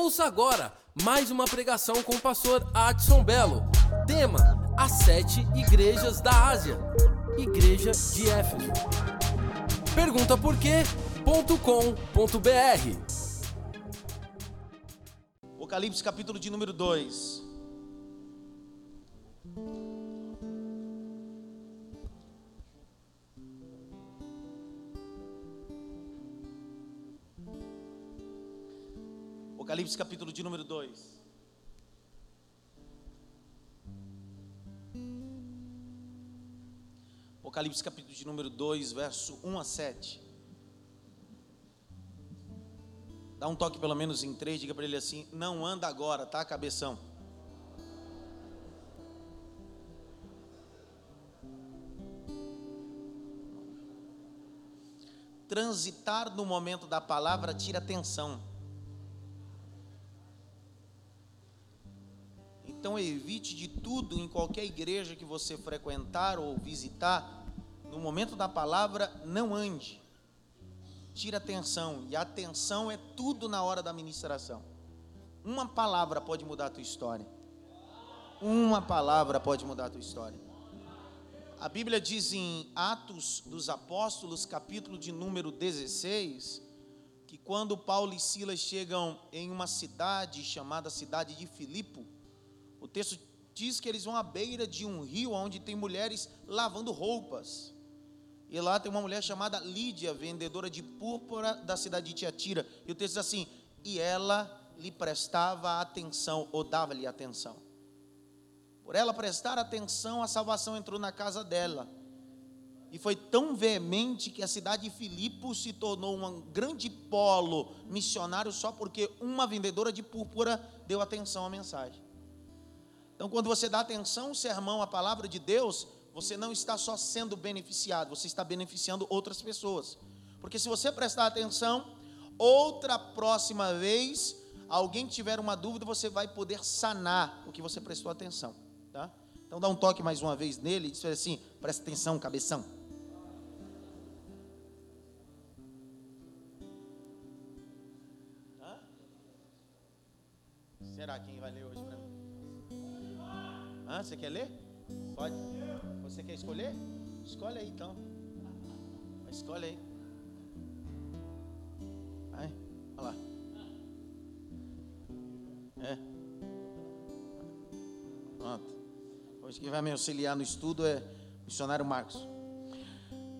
Ouça agora mais uma pregação com o pastor Adson Belo. Tema: As Sete Igrejas da Ásia. Igreja de Éfeso. Pergunta por quê.com.br Apocalipse capítulo de número 2. Apocalipse capítulo de número 2. Apocalipse capítulo de número 2, verso 1 a 7. Dá um toque pelo menos em três, diga para ele assim: não anda agora, tá, cabeção? Transitar no momento da palavra tira atenção. Então evite de tudo em qualquer igreja que você frequentar ou visitar, no momento da palavra, não ande. Tira atenção, e a atenção é tudo na hora da ministração. Uma palavra pode mudar a tua história. Uma palavra pode mudar a tua história. A Bíblia diz em Atos dos Apóstolos, capítulo de número 16, que quando Paulo e Silas chegam em uma cidade chamada cidade de Filipo, o texto diz que eles vão à beira de um rio onde tem mulheres lavando roupas. E lá tem uma mulher chamada Lídia, vendedora de púrpura da cidade de Tiatira. E o texto diz assim: e ela lhe prestava atenção, ou dava-lhe atenção. Por ela prestar atenção, a salvação entrou na casa dela. E foi tão veemente que a cidade de Filipe se tornou um grande polo missionário só porque uma vendedora de púrpura deu atenção à mensagem. Então, quando você dá atenção ao sermão, à palavra de Deus, você não está só sendo beneficiado, você está beneficiando outras pessoas. Porque se você prestar atenção, outra próxima vez, alguém tiver uma dúvida, você vai poder sanar o que você prestou atenção. Tá? Então dá um toque mais uma vez nele e diz assim: presta atenção, cabeção. Será quem vai ler hoje para mim? Hã? Você quer ler? Pode. Você quer escolher? Escolhe aí então. Escolhe aí. Vai, olha lá. É. Pronto. Hoje quem vai me auxiliar no estudo é o missionário Marcos.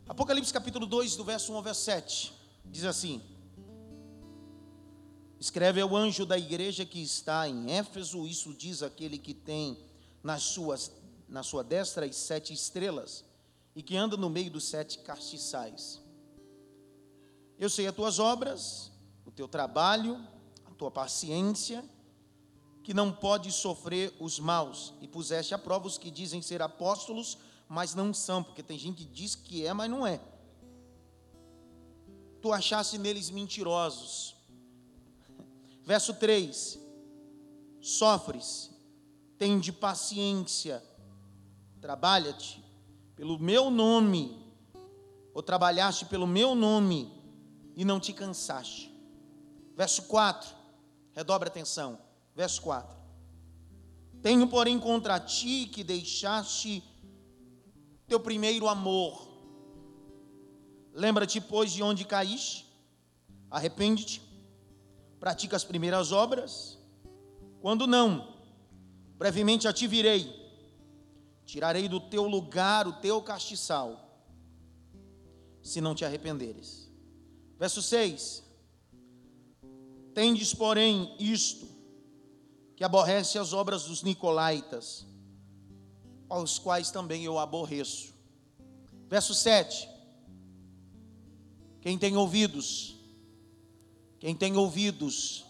Apocalipse capítulo 2, do verso 1 ao verso 7. Diz assim: Escreve ao anjo da igreja que está em Éfeso, isso diz aquele que tem nas suas, na sua destra as sete estrelas, e que anda no meio dos sete castiçais. Eu sei as tuas obras, o teu trabalho, a tua paciência, que não pode sofrer os maus, e puseste a prova os que dizem ser apóstolos, mas não são, porque tem gente que diz que é, mas não é. Tu achaste neles mentirosos. Verso 3: Sofres, tende paciência, trabalha-te pelo meu nome, ou trabalhaste pelo meu nome e não te cansaste. Verso 4, redobre atenção. Verso 4: Tenho, porém, contra ti que deixaste teu primeiro amor. Lembra-te, pois, de onde caíste, arrepende-te, pratica as primeiras obras. Quando não, brevemente a ti virei, tirarei do teu lugar o teu castiçal, se não te arrependeres. Verso 6: Tendes, porém, isto, que aborrece as obras dos nicolaitas, aos quais também eu aborreço. Verso 7: Quem tem ouvidos, quem tem ouvidos,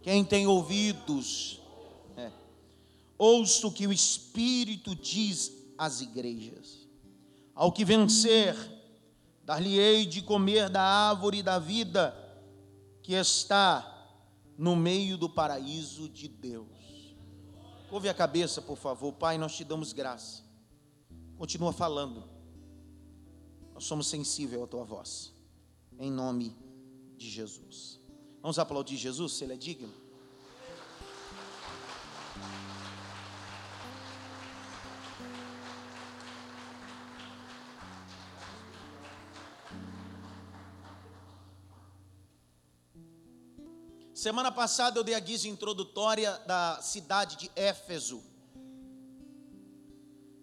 quem tem ouvidos, ouça o que o Espírito diz às igrejas. Ao que vencer, dar-lhe-ei de comer da árvore da vida que está no meio do paraíso de Deus. Ouve a cabeça, por favor. Pai, nós te damos graça. Continua falando. Nós somos sensíveis à tua voz. Em nome de Jesus. Vamos aplaudir Jesus, se ele é digno. Semana passada eu dei a guisa introdutória da cidade de Éfeso.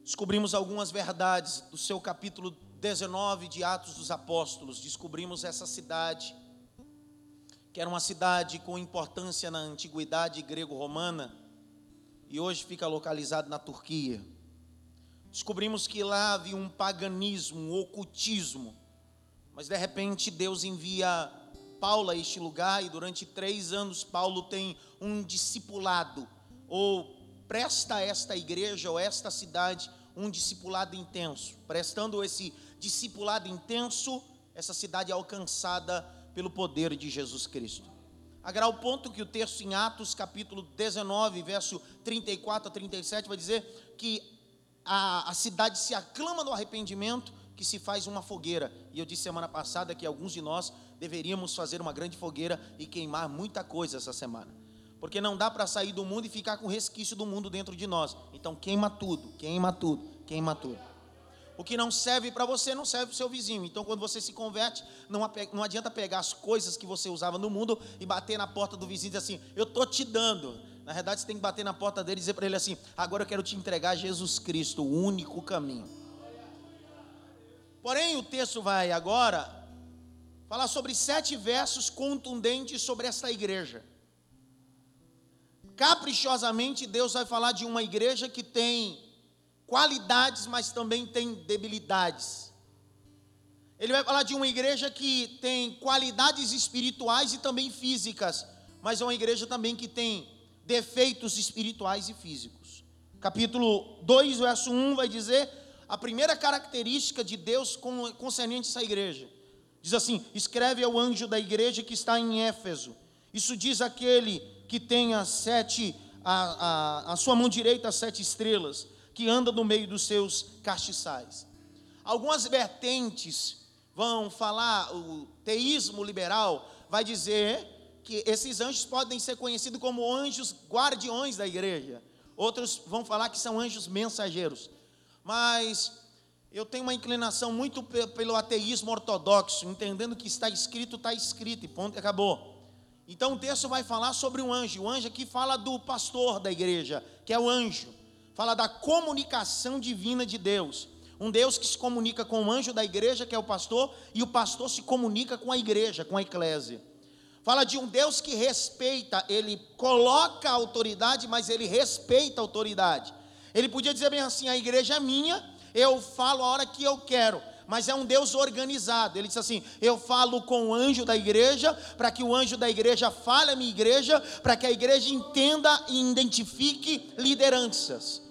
Descobrimos algumas verdades do seu capítulo 19 de Atos dos Apóstolos. Descobrimos essa cidade, que era uma cidade com importância na antiguidade grego-romana e hoje fica localizada na Turquia. Descobrimos que lá havia um paganismo, um ocultismo, mas de repente Deus envia Paulo a este lugar e durante três anos Paulo tem um discipulado, ou presta a esta igreja ou esta cidade um discipulado intenso. Prestando esse discipulado intenso, essa cidade é alcançada pelo poder de Jesus Cristo. A grau ponto que o texto em Atos, capítulo 19, verso 34 a 37, vai dizer que a, a cidade se aclama no arrependimento que se faz uma fogueira. E eu disse semana passada que alguns de nós deveríamos fazer uma grande fogueira e queimar muita coisa essa semana. Porque não dá para sair do mundo e ficar com resquício do mundo dentro de nós. Então queima tudo, queima tudo, queima tudo. O que não serve para você não serve para o seu vizinho. Então, quando você se converte, não, não adianta pegar as coisas que você usava no mundo e bater na porta do vizinho e dizer assim: Eu estou te dando. Na verdade, você tem que bater na porta dele e dizer para ele assim: Agora eu quero te entregar Jesus Cristo, o único caminho. Porém, o texto vai agora falar sobre sete versos contundentes sobre esta igreja. Caprichosamente, Deus vai falar de uma igreja que tem qualidades, mas também tem debilidades. Ele vai falar de uma igreja que tem qualidades espirituais e também físicas, mas é uma igreja também que tem defeitos espirituais e físicos. Capítulo 2, verso 1 vai dizer a primeira característica de Deus concernente essa igreja. Diz assim: escreve ao anjo da igreja que está em Éfeso. Isso diz aquele que tem as sete, a, a, a sua mão direita as sete estrelas, que anda no meio dos seus castiçais. Algumas vertentes vão falar, o teísmo liberal vai dizer que esses anjos podem ser conhecidos como anjos guardiões da igreja. Outros vão falar que são anjos mensageiros mas eu tenho uma inclinação muito pelo ateísmo ortodoxo, entendendo que está escrito, está escrito, e ponto, acabou. Então o texto vai falar sobre um anjo. O anjo aqui fala do pastor da igreja, que é o anjo. Fala da comunicação divina de Deus. Um Deus que se comunica com o anjo da igreja, que é o pastor, e o pastor se comunica com a igreja, com a eclésia. Fala de um Deus que respeita, ele coloca a autoridade, mas ele respeita a autoridade. Ele podia dizer bem assim: a igreja é minha, eu falo a hora que eu quero. Mas é um Deus organizado. Ele diz assim: Eu falo com o anjo da igreja, para que o anjo da igreja fale a minha igreja, para que a igreja entenda e identifique lideranças.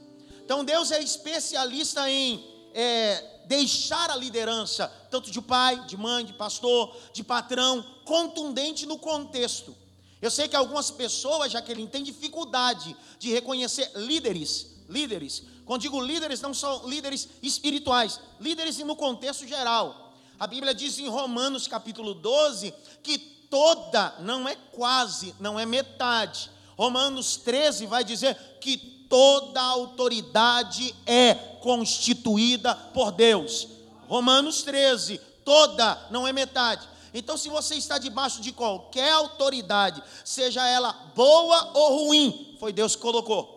Então Deus é especialista em é, deixar a liderança, tanto de pai, de mãe, de pastor, de patrão, contundente no contexto. Eu sei que algumas pessoas, já que ele tem dificuldade de reconhecer líderes, líderes. Quando digo líderes, não são líderes espirituais, líderes no contexto geral. A Bíblia diz em Romanos capítulo 12 que toda, não é quase, não é metade. Romanos 13 vai dizer que toda autoridade é constituída por Deus. Romanos 13, toda, não é metade. Então, se você está debaixo de qualquer autoridade, seja ela boa ou ruim, foi Deus que colocou.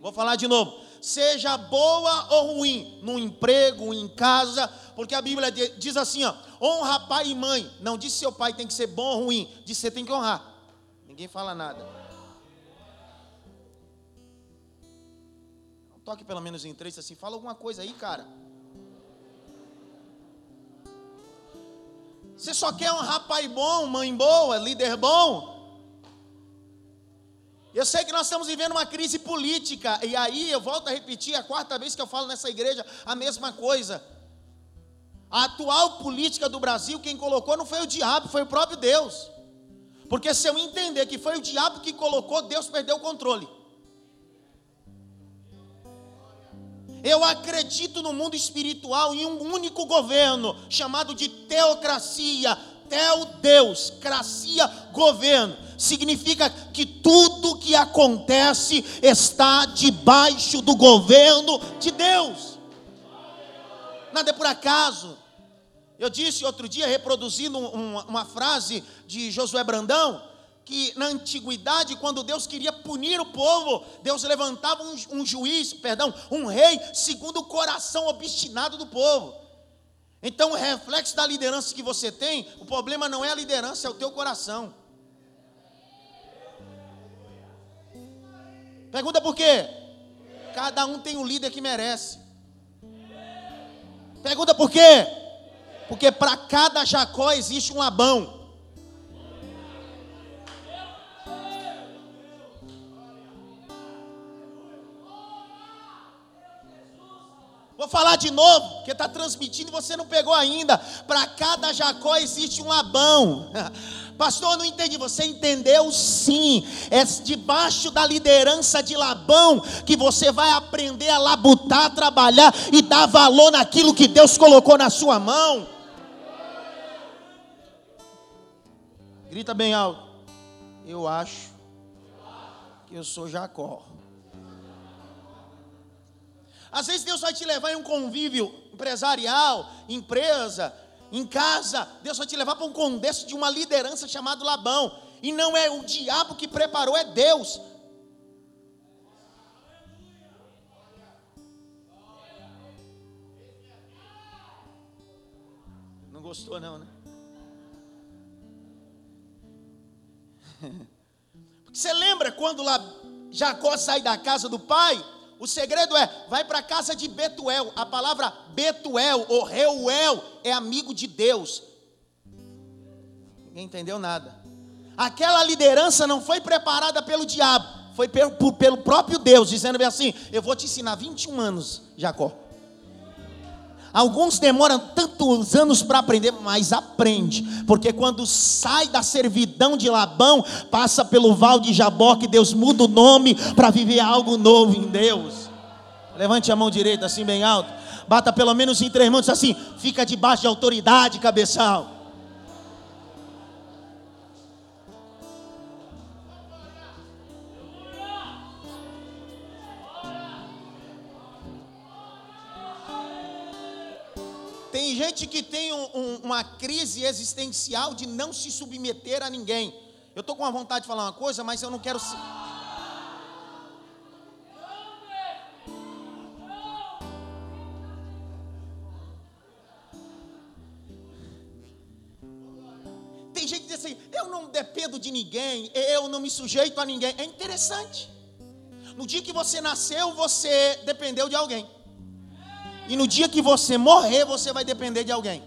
Vou falar de novo. Seja boa ou ruim, no emprego, em casa, porque a Bíblia diz assim: ó, honra pai e mãe. Não diz seu pai tem que ser bom ou ruim, diz você tem que honrar. Ninguém fala nada. Toque pelo menos em três assim, fala alguma coisa aí, cara. Você só quer honrar pai bom, mãe boa, líder bom? Eu sei que nós estamos vivendo uma crise política, e aí eu volto a repetir, a quarta vez que eu falo nessa igreja, a mesma coisa. A atual política do Brasil, quem colocou não foi o diabo, foi o próprio Deus. Porque se eu entender que foi o diabo que colocou, Deus perdeu o controle. Eu acredito no mundo espiritual em um único governo, chamado de teocracia, teo Deus, cracia, governo significa que tudo que acontece está debaixo do governo de Deus. Nada é por acaso. Eu disse outro dia, reproduzindo uma, uma frase de Josué Brandão, que na antiguidade, quando Deus queria punir o povo, Deus levantava um, um juiz, perdão, um rei, segundo o coração obstinado do povo. Então, o reflexo da liderança que você tem, o problema não é a liderança, é o teu coração. Pergunta por quê? Cada um tem um líder que merece. Pergunta por quê? Porque para cada Jacó existe um Labão. Vou falar de novo, porque está transmitindo e você não pegou ainda. Para cada Jacó existe um Labão. Pastor, não entendi. Você entendeu sim. É debaixo da liderança de Labão que você vai aprender a labutar, trabalhar e dar valor naquilo que Deus colocou na sua mão. Grita bem alto. Eu acho que eu sou Jacó. Às vezes Deus vai te levar em um convívio empresarial, empresa, em casa. Deus vai te levar para um contexto de uma liderança chamado Labão. E não é o diabo que preparou, é Deus. Não gostou não, né? Você lembra quando Jacó sai da casa do pai? O segredo é, vai para a casa de Betuel. A palavra Betuel ou Reuel é amigo de Deus. Ninguém entendeu nada. Aquela liderança não foi preparada pelo diabo, foi pelo, pelo próprio Deus, dizendo bem assim: Eu vou te ensinar 21 anos, Jacó. Alguns demoram tantos anos para aprender, mas aprende, porque quando sai da servidão de Labão, passa pelo val de Jabó, que Deus muda o nome para viver algo novo em Deus. Levante a mão direita assim bem alto, bata pelo menos em três mãos assim, fica debaixo de autoridade, cabeçal. Tem gente que tem um, um, uma crise existencial de não se submeter a ninguém. Eu estou com a vontade de falar uma coisa, mas eu não quero. Se... Tem gente que diz assim: eu não dependo de ninguém, eu não me sujeito a ninguém. É interessante. No dia que você nasceu, você dependeu de alguém. E no dia que você morrer, você vai depender de alguém.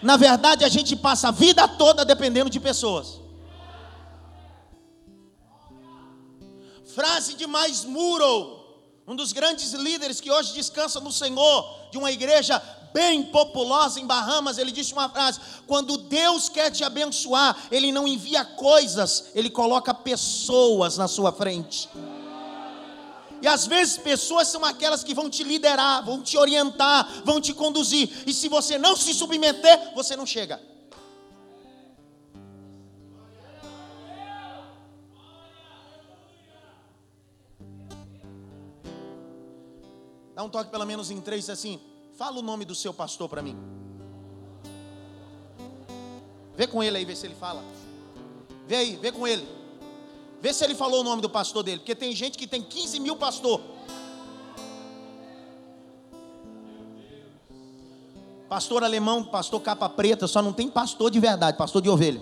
Na verdade, a gente passa a vida toda dependendo de pessoas. Frase de Mais Muro, um dos grandes líderes que hoje descansa no Senhor, de uma igreja bem populosa em Bahamas, ele disse uma frase: quando Deus quer te abençoar, Ele não envia coisas, Ele coloca pessoas na sua frente. E às vezes pessoas são aquelas que vão te liderar, vão te orientar, vão te conduzir. E se você não se submeter, você não chega. Dá um toque pelo menos em três assim. Fala o nome do seu pastor para mim. Vê com ele aí, vê se ele fala. Vê aí, vê com ele. Vê se ele falou o nome do pastor dele, porque tem gente que tem 15 mil pastor. Pastor alemão, pastor capa preta, só não tem pastor de verdade, pastor de ovelha.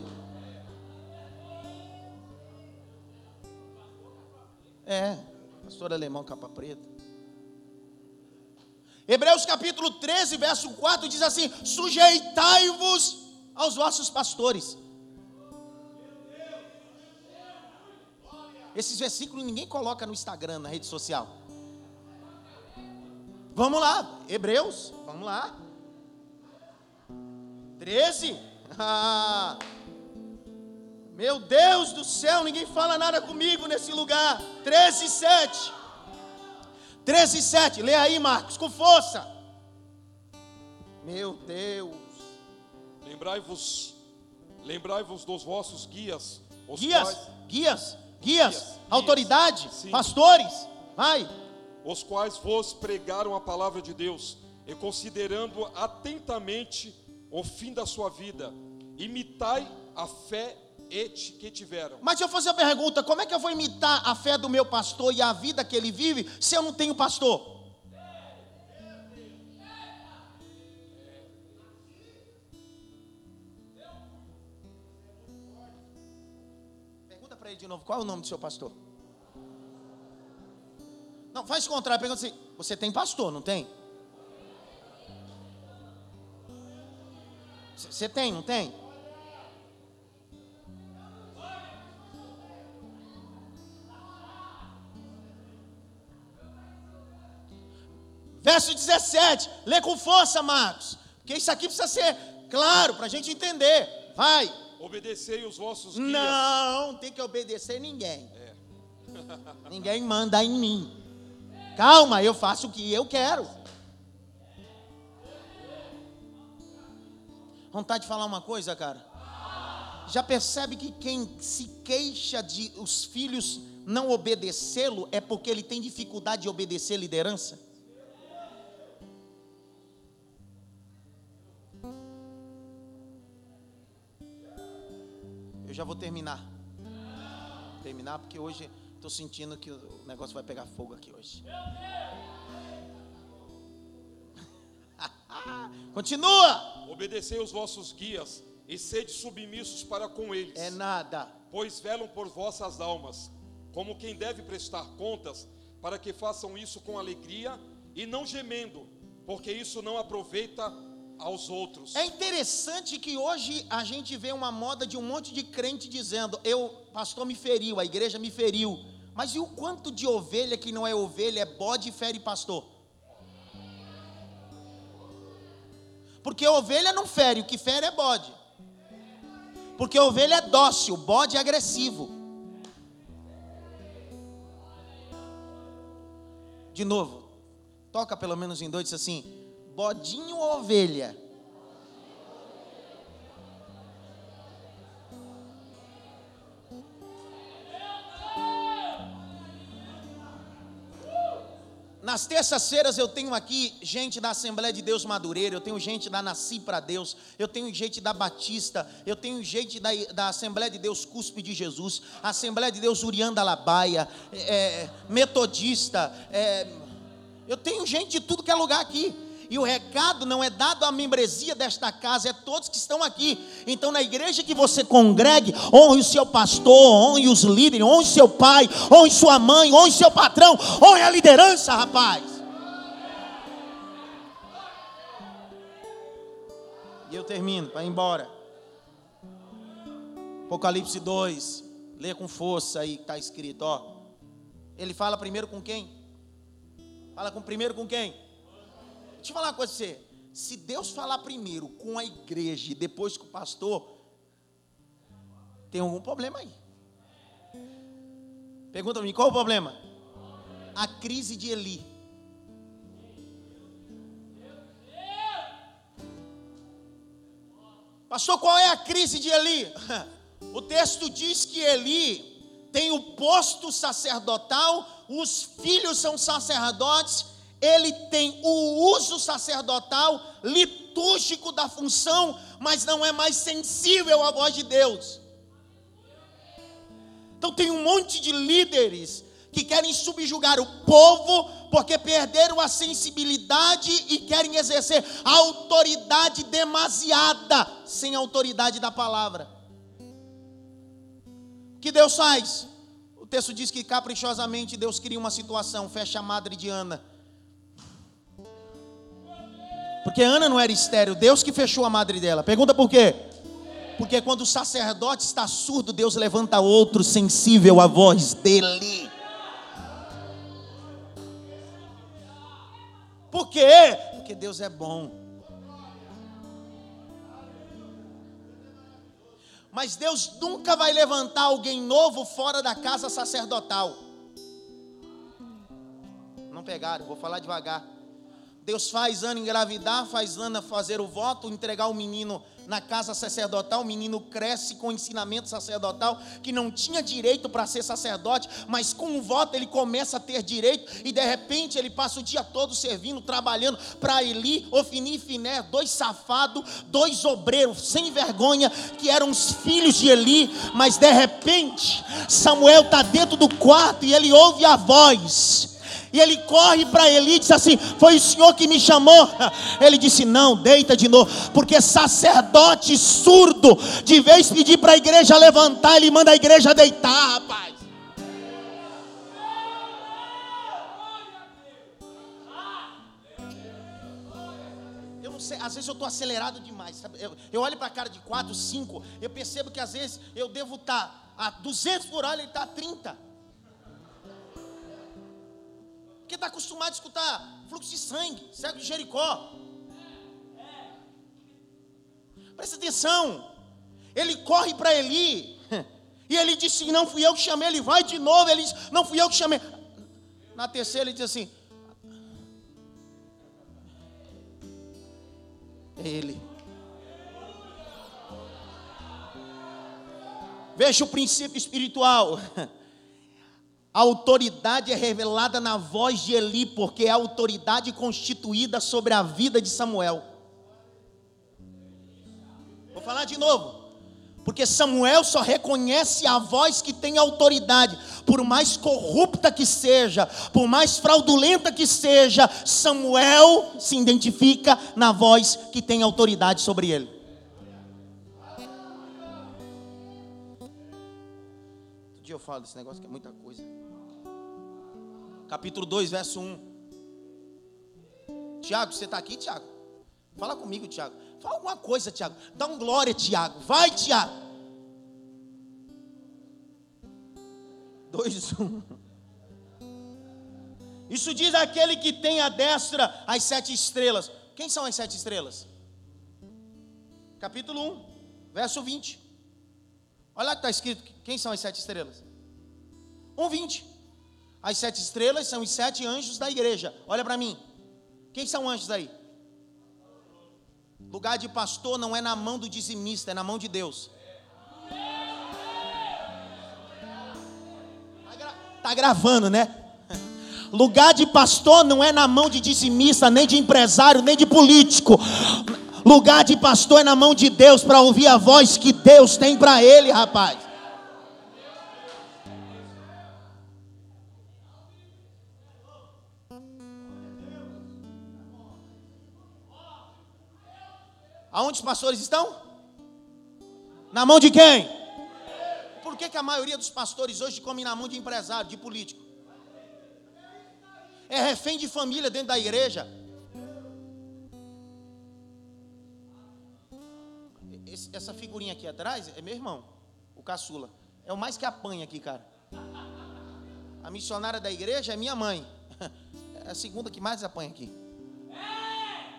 É, pastor alemão capa preta. Hebreus capítulo 13, verso 4 diz assim: Sujeitai-vos aos vossos pastores Esses versículos ninguém coloca no Instagram, na rede social. Vamos lá, Hebreus, vamos lá. 13. Ah, meu Deus do céu, ninguém fala nada comigo nesse lugar. 13, 7. 13, 7. Lê aí, Marcos, com força. Meu Deus. Lembrai-vos, lembrai-vos dos vossos guias. guias, quais... guias guias, guias autoridade, guias, pastores, vai. Os quais vos pregaram a palavra de Deus, e considerando atentamente o fim da sua vida, imitai a fé que tiveram. Mas deixa eu fazer a pergunta: como é que eu vou imitar a fé do meu pastor e a vida que ele vive se eu não tenho pastor? Novo: qual é o nome do seu pastor? Não, faz o contrário, pergunta assim: você tem pastor, não tem? Você tem, não tem? Verso 17, lê com força, Marcos, porque isso aqui precisa ser claro para a gente entender. Vai. Obedecei os vossos guias. Não tem que obedecer ninguém. Ninguém manda em mim. Calma, eu faço o que eu quero. Vontade de falar uma coisa, cara? Já percebe que quem se queixa de os filhos não obedecê-lo é porque ele tem dificuldade de obedecer liderança? Eu já vou terminar. Terminar porque hoje estou sentindo que o negócio vai pegar fogo aqui hoje. Continua. Obedecei os vossos guias e sede submissos para com eles. É nada. pois velam por vossas almas, como quem deve prestar contas, para que façam isso com alegria e não gemendo, porque isso não aproveita aos outros. É interessante que hoje a gente vê uma moda de um monte de crente dizendo: eu, pastor me feriu, a igreja me feriu. Mas e o quanto de ovelha que não é ovelha, é bode e fere pastor? Porque ovelha não fere, o que fere é bode. Porque ovelha é dócil, bode é agressivo. De novo, toca pelo menos em dois, diz assim: bodinho ou ovelha? Nas terças-feiras eu tenho aqui gente da Assembleia de Deus Madureira, eu tenho gente da Nasci para Deus, eu tenho gente da Batista, eu tenho gente da, da Assembleia de Deus Cuspe de Jesus, Assembleia de Deus Urianda Labaia, é, Metodista, é, eu tenho gente de tudo que é lugar aqui. E o recado não é dado à membresia desta casa, é todos que estão aqui. Então, na igreja que você congregue, honre o seu pastor, honre os líderes, honre seu pai, honre sua mãe, honre seu patrão, honre a liderança, rapaz. E eu termino para ir embora. Apocalipse 2, lê com força aí que está escrito, ó. Ele fala primeiro com quem? Fala com primeiro com quem? Deixa eu falar uma coisa você. Se Deus falar primeiro com a igreja e depois com o pastor, tem algum problema aí. Pergunta mim, qual o problema? A crise de Eli. Pastor, qual é a crise de Eli? O texto diz que Eli tem o posto sacerdotal, os filhos são sacerdotes, ele tem o uso sacerdotal, litúrgico da função, mas não é mais sensível à voz de Deus. Então tem um monte de líderes que querem subjugar o povo porque perderam a sensibilidade e querem exercer autoridade demasiada sem autoridade da palavra. O que Deus faz? O texto diz que caprichosamente Deus cria uma situação, fecha a madre de Ana. Porque Ana não era estéreo, Deus que fechou a madre dela. Pergunta por quê? Porque quando o sacerdote está surdo, Deus levanta outro sensível à voz dele. Por quê? Porque Deus é bom. Mas Deus nunca vai levantar alguém novo fora da casa sacerdotal. Não pegaram, vou falar devagar. Deus faz Ana engravidar, faz Ana fazer o voto, entregar o menino na casa sacerdotal, o menino cresce com ensinamento sacerdotal, que não tinha direito para ser sacerdote, mas com um voto ele começa a ter direito, e de repente ele passa o dia todo servindo, trabalhando para Eli, Ofini e Finé, dois safados, dois obreiros sem vergonha, que eram os filhos de Eli, mas de repente Samuel está dentro do quarto e ele ouve a voz. E ele corre para Eli e diz assim: Foi o Senhor que me chamou. Ele disse: Não, deita de novo, porque sacerdote surdo, de vez pedir para a igreja levantar, ele manda a igreja deitar, rapaz. Eu não sei, às vezes eu estou acelerado demais. Eu, eu olho para a cara de 4, 5, eu percebo que às vezes eu devo estar tá a 200 por hora, ele está a 30. Porque está acostumado a escutar fluxo de sangue, cego de Jericó. Presta atenção. Ele corre para Eli. E ele disse: Não fui eu que chamei. Ele vai de novo. Ele diz: Não fui eu que chamei. Na terceira, ele diz assim: É ele. Veja o princípio espiritual. A autoridade é revelada na voz de Eli, porque é a autoridade constituída sobre a vida de Samuel. Vou falar de novo. Porque Samuel só reconhece a voz que tem autoridade, por mais corrupta que seja, por mais fraudulenta que seja, Samuel se identifica na voz que tem autoridade sobre ele. Eu falo desse negócio que é muita coisa capítulo 2, verso 1. Tiago, você está aqui, Tiago? Fala comigo, Tiago. Fala alguma coisa, Tiago. Dá um glória, Tiago. Vai, Tiago. 2, 1. Isso diz aquele que tem a destra as sete estrelas. Quem são as sete estrelas? Capítulo 1, verso 20. Olha lá que está escrito: quem são as sete estrelas? 1, 20. As sete estrelas são os sete anjos da igreja. Olha para mim. Quem são anjos aí? Lugar de pastor não é na mão do dizimista, é na mão de Deus. Tá, tá gravando, né? Lugar de pastor não é na mão de dizimista, nem de empresário, nem de político. Lugar de pastor é na mão de Deus para ouvir a voz que Deus tem para ele, rapaz. Aonde os pastores estão? Na mão de quem? Por que, que a maioria dos pastores hoje come na mão de empresário, de político? É refém de família dentro da igreja. Esse, essa figurinha aqui atrás é meu irmão, o caçula. É o mais que apanha aqui, cara. A missionária da igreja é minha mãe. É a segunda que mais apanha aqui.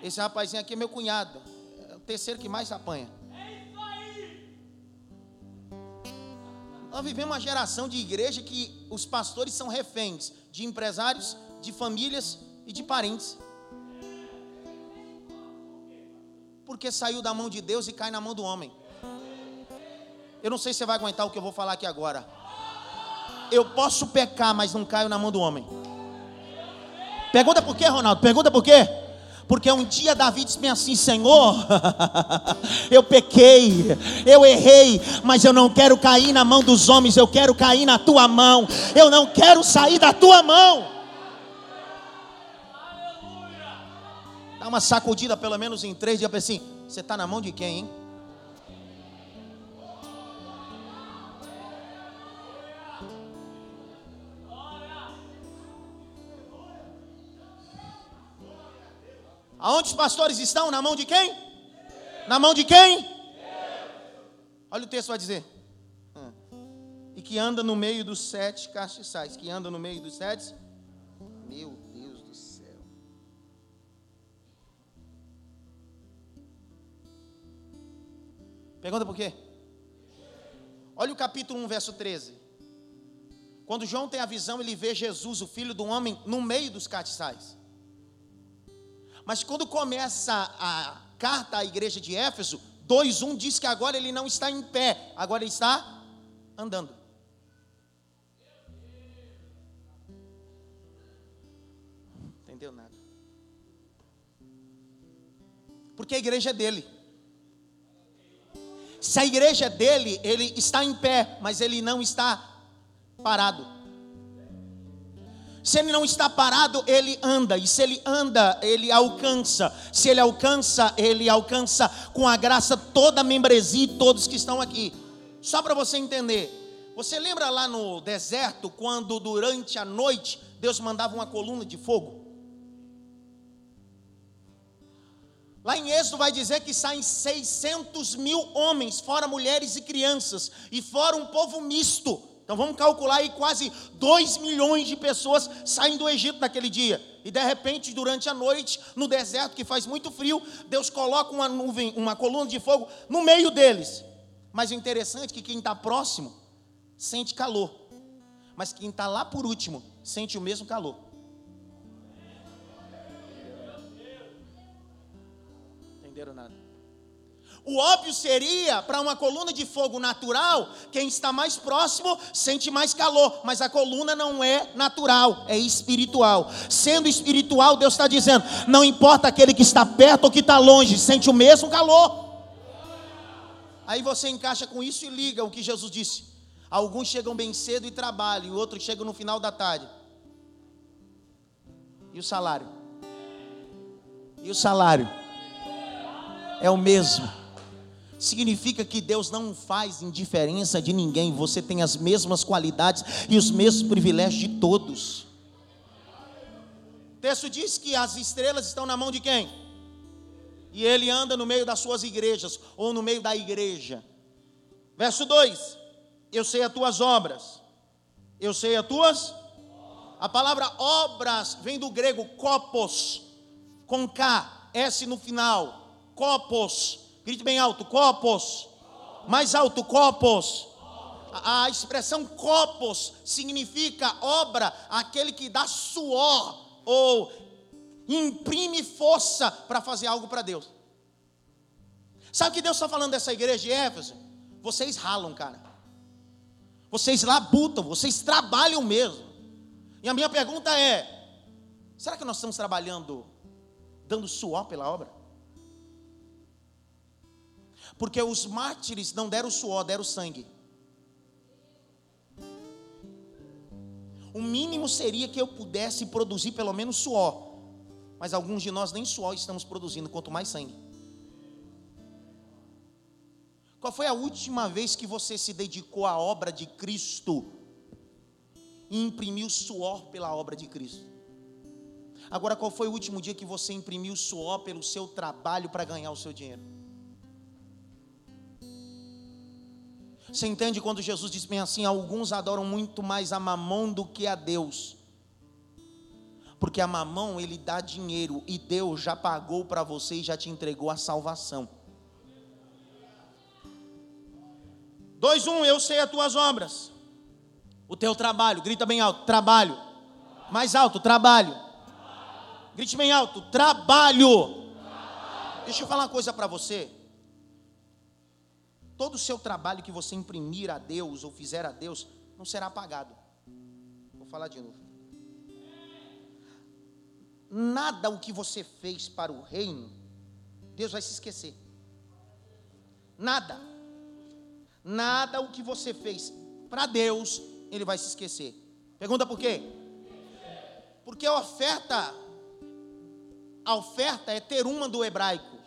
Esse rapazinho aqui é meu cunhado terceiro que mais apanha. Nós vivemos uma geração de igreja que os pastores são reféns de empresários, de famílias e de parentes. Porque saiu da mão de Deus e cai na mão do homem. Eu não sei se você vai aguentar o que eu vou falar aqui agora. Eu posso pecar, mas não caio na mão do homem. Pergunta por quê, Ronaldo? Pergunta por quê? Porque um dia Davi disse assim: Senhor, eu pequei, eu errei, mas eu não quero cair na mão dos homens, eu quero cair na tua mão, eu não quero sair da tua mão. Dá uma sacudida pelo menos em três dias assim: Você está na mão de quem, hein? Aonde os pastores estão? Na mão de quem? Na mão de quem? Olha o texto vai dizer. Ah. E que anda no meio dos sete castiçais. Que anda no meio dos sete. Meu Deus do céu. Pergunta por quê? Olha o capítulo 1, verso 13. Quando João tem a visão, ele vê Jesus, o filho do homem, no meio dos castiçais. Mas quando começa a carta à igreja de Éfeso, 2:1 diz que agora ele não está em pé, agora ele está andando. Entendeu nada? Porque a igreja é dele. Se a igreja é dele, ele está em pé, mas ele não está parado. Se ele não está parado, ele anda. E se ele anda, ele alcança. Se ele alcança, ele alcança com a graça toda a membresia e todos que estão aqui. Só para você entender. Você lembra lá no deserto, quando durante a noite Deus mandava uma coluna de fogo? Lá em Êxodo vai dizer que saem 600 mil homens, fora mulheres e crianças, e fora um povo misto. Então vamos calcular aí quase 2 milhões de pessoas saem do Egito naquele dia. E de repente, durante a noite, no deserto que faz muito frio, Deus coloca uma nuvem, uma coluna de fogo no meio deles. Mas o interessante é que quem está próximo sente calor. Mas quem está lá por último sente o mesmo calor. Entenderam nada? O óbvio seria para uma coluna de fogo natural, quem está mais próximo sente mais calor, mas a coluna não é natural, é espiritual. Sendo espiritual, Deus está dizendo: não importa aquele que está perto ou que está longe, sente o mesmo calor. Aí você encaixa com isso e liga o que Jesus disse. Alguns chegam bem cedo e trabalham, e outros chegam no final da tarde. E o salário? E o salário? É o mesmo significa que Deus não faz indiferença de ninguém, você tem as mesmas qualidades e os mesmos privilégios de todos. O texto diz que as estrelas estão na mão de quem? E ele anda no meio das suas igrejas, ou no meio da igreja. Verso 2: Eu sei as tuas obras, eu sei as tuas. A palavra obras vem do grego copos, com K, S no final, copos Grite bem alto: copos. Mais alto: copos. A, expressão copos significa obra, aquele que dá suor ou imprime força para fazer algo para Deus. Sabe o que Deus está falando dessa igreja de Éfeso? Vocês ralam, cara. Vocês labutam, vocês trabalham mesmo. E a minha pergunta é: será que nós estamos trabalhando dando suor pela obra? Porque os mártires não deram suor, deram sangue. O mínimo seria que eu pudesse produzir pelo menos suor. Mas alguns de nós nem suor estamos produzindo, quanto mais sangue. Qual foi a última vez que você se dedicou à obra de Cristo e imprimiu suor pela obra de Cristo? Agora, qual foi o último dia que você imprimiu suor pelo seu trabalho para ganhar o seu dinheiro? Você entende quando Jesus diz bem assim: alguns adoram muito mais a mamão do que a Deus. Porque a mamão ele dá dinheiro e Deus já pagou para você e já te entregou a salvação. 2 1, um, eu sei as tuas obras. O teu trabalho, grita bem alto, trabalho. Mais alto, trabalho. Grite bem alto, trabalho. Deixa eu falar uma coisa para você todo o seu trabalho que você imprimir a Deus ou fizer a Deus não será pagado. Vou falar de novo. Nada o que você fez para o reino, Deus vai se esquecer. Nada. Nada o que você fez para Deus, Ele vai se esquecer. Pergunta por quê? Porque a oferta, a oferta é ter uma do hebraico,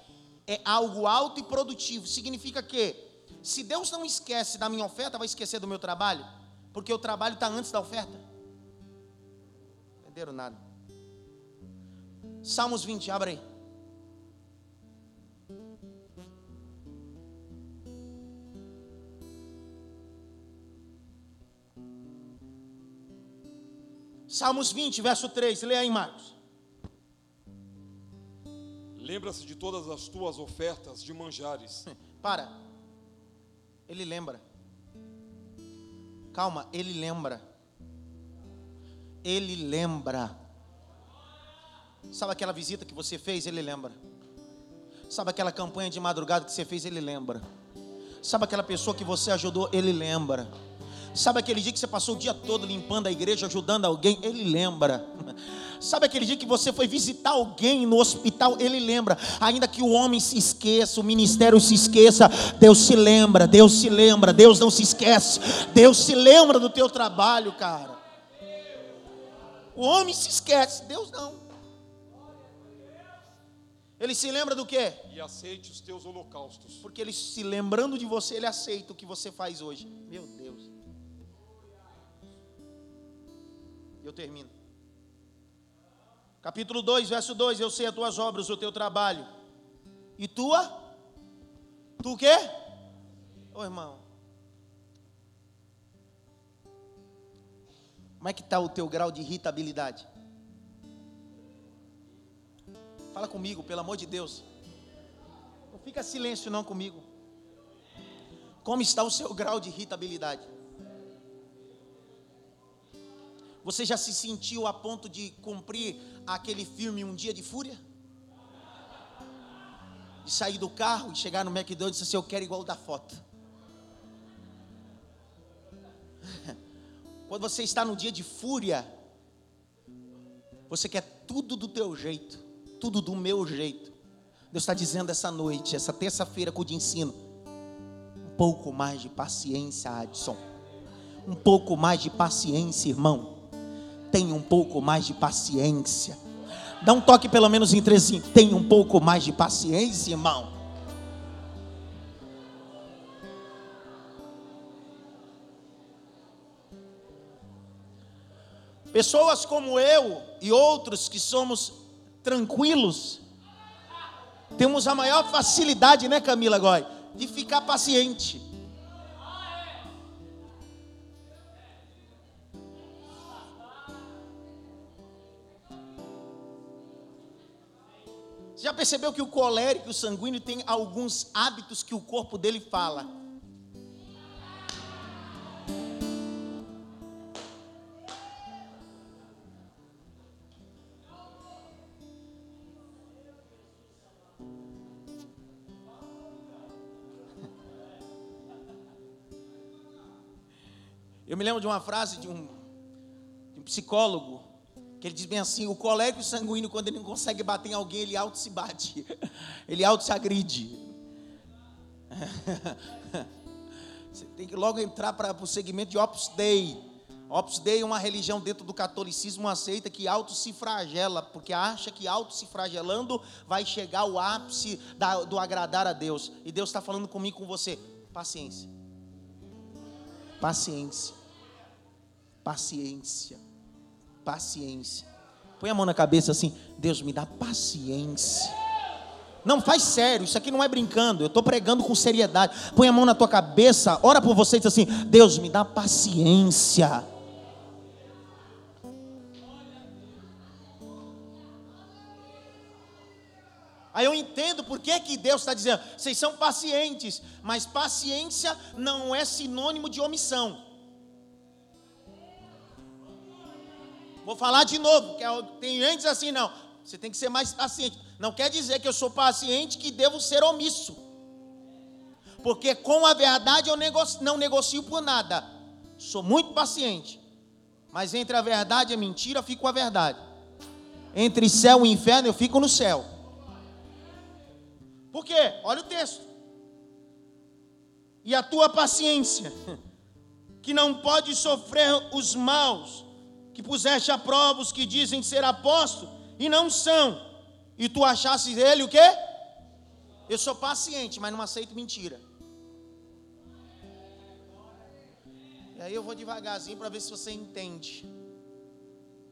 é algo alto e produtivo. Significa que se Deus não esquece da minha oferta, vai esquecer do meu trabalho? Porque o trabalho está antes da oferta. Entenderam nada? Salmos 20, abre aí. Salmos 20, verso 3, leia aí, Marcos. Lembra-se de todas as tuas ofertas de manjares. Para. Ele lembra. Calma, ele lembra. Ele lembra. Sabe aquela visita que você fez? Ele lembra. Sabe aquela campanha de madrugada que você fez? Ele lembra. Sabe aquela pessoa que você ajudou? Ele lembra. Sabe aquele dia que você passou o dia todo limpando a igreja, ajudando alguém? Ele lembra. Sabe aquele dia que você foi visitar alguém no hospital? Ele lembra. Ainda que o homem se esqueça, o ministério se esqueça, Deus se lembra, Deus se lembra, Deus não se esquece. Deus se lembra do teu trabalho, cara. O homem se esquece, Deus não. Ele se lembra do quê? E aceite os teus holocaustos. Porque ele se lembrando de você, ele aceita o que você faz hoje. Meu Deus. Eu termino. Capítulo 2, verso 2: Eu sei as tuas obras, o teu trabalho. E tua? Tu o quê? Ô irmão. Como é que está o teu grau de irritabilidade? Fala comigo, pelo amor de Deus. Não fica silêncio não comigo. Como está o seu grau de irritabilidade? Você já se sentiu a ponto de cumprir aquele filme Um Dia de Fúria? De sair do carro e chegar no McDonald's e dizer assim, eu quero igual da foto. Quando você está no dia de fúria, você quer tudo do teu jeito tudo do meu jeito. Deus está dizendo essa noite, essa terça-feira que eu te ensino, um pouco mais de paciência, Adson. Um pouco mais de paciência, irmão. Tenha um pouco mais de paciência. Dá um toque pelo menos em trezinho. Tenha um pouco mais de paciência, irmão. Pessoas como eu e outros que somos tranquilos. Temos a maior facilidade, né, Camila Goy, de ficar paciente. Já percebeu que o colérico o sanguíneo tem alguns hábitos que o corpo dele fala? Eu me lembro de uma frase de um, de um psicólogo, que ele diz bem assim: o colérico sanguíneo, quando ele não consegue bater em alguém, ele auto se bate, ele auto se agride. Você tem que logo entrar para o segmento de Opus Dei. Opus Dei é uma religião dentro do catolicismo aceita que auto se flagela, porque acha que auto se flagelando vai chegar ao ápice da, do agradar a Deus. E Deus está falando comigo com você. Paciência. Paciência. Paciência. Paciência. Põe a mão na cabeça assim, Deus me dá paciência. Não, faz sério, isso aqui não é brincando, eu estou pregando com seriedade. Põe a mão na tua cabeça, ora por você e diz assim: Deus me dá paciência. Aí eu entendo por que, que Deus está dizendo, vocês são pacientes, mas paciência não é sinônimo de omissão. Vou falar de novo, que é tem gente assim, não. Você tem que ser mais paciente. Não quer dizer que eu sou paciente que devo ser omisso. Porque com a verdade eu negocio, não negocio por nada. Sou muito paciente. Mas entre a verdade e a mentira, fico com a verdade. Entre céu e inferno, eu fico no céu. Por quê? Olha o texto. E a tua paciência, que não pode sofrer os maus, que puseste a prova os que dizem ser apóstolo e não são, e tu achasses ele o quê? Eu sou paciente, mas não aceito mentira. E aí eu vou devagarzinho para ver se você entende.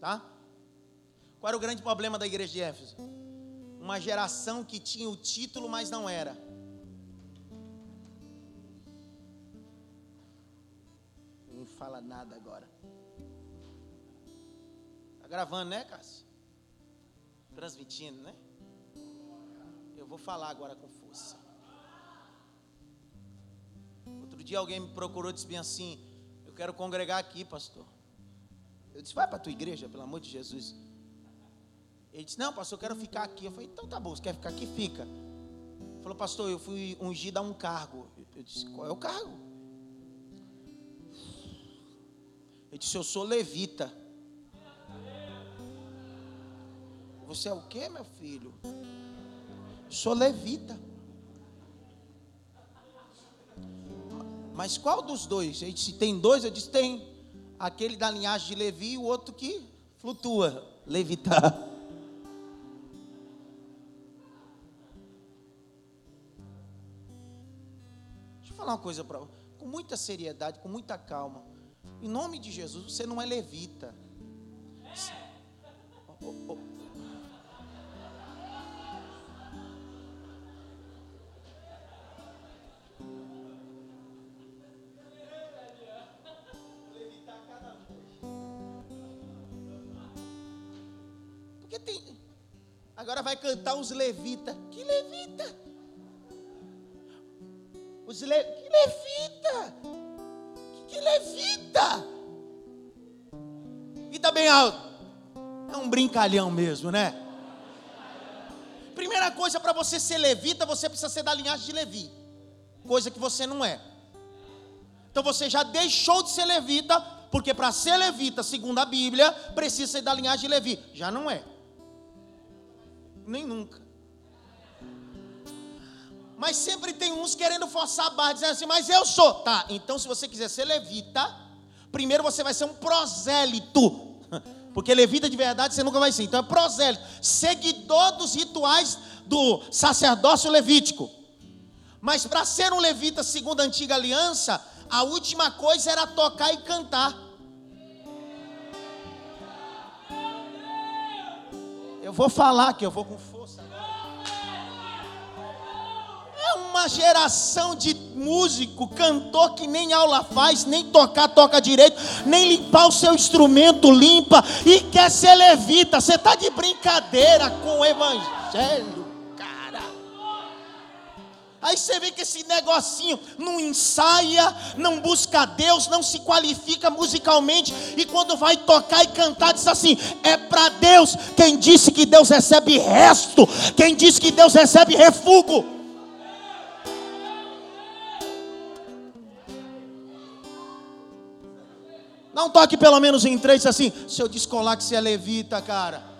Tá? Qual era o grande problema da igreja de Éfeso? uma geração que tinha o título, mas não era. Não fala nada agora. Gravando, né, Cássio? Transmitindo, né? Eu vou falar agora com força. Outro dia alguém me procurou e disse bem assim: Eu quero congregar aqui, pastor. Eu disse: Vai para a tua igreja, pelo amor de Jesus. Ele disse: Não, pastor, eu quero ficar aqui. Eu falei: Então tá bom, você quer ficar aqui? Fica. Falou, pastor, eu fui ungido a um cargo. Eu disse, qual é o cargo? Ele disse, eu sou levita. Você é o que, meu filho? Sou levita. Mas qual dos dois? Ele disse, tem dois? Eu disse, tem. Aquele da linhagem de Levi e o outro que flutua, levitar. Deixa eu falar uma coisa para com muita seriedade, com muita calma. Em nome de Jesus, você não é levita. Oh, oh, oh. Agora vai cantar os levitas. Que levita? Os le... Que levita? Que, que levita? E tá bem alto. É um brincalhão mesmo, né? Primeira coisa para você ser levita, você precisa ser da linhagem de Levi. Coisa que você não é. Então você já deixou de ser levita, porque para ser levita, segundo a Bíblia, precisa ser da linhagem de Levi. Já não é. Nem nunca. Mas sempre tem uns querendo forçar a barra, dizendo assim, mas eu sou. Tá, então se você quiser ser levita, primeiro você vai ser um prosélito. Porque levita de verdade você nunca vai ser. Então é prosélito, seguidor dos rituais do sacerdócio levítico. Mas para ser um levita segundo a antiga aliança, a última coisa era tocar e cantar. Eu vou falar que eu vou com força É uma geração de músico, cantor que nem aula faz, nem tocar toca direito, nem limpar o seu instrumento limpa e quer ser levita. Você está de brincadeira com o evangelho. Aí você vê que esse negocinho não ensaia, não busca Deus, não se qualifica musicalmente, e quando vai tocar e cantar, diz assim: é para Deus. Quem disse que Deus recebe resto? Quem disse que Deus recebe refúgio? Não toque pelo menos em três assim, se eu descolar que você é levita, cara.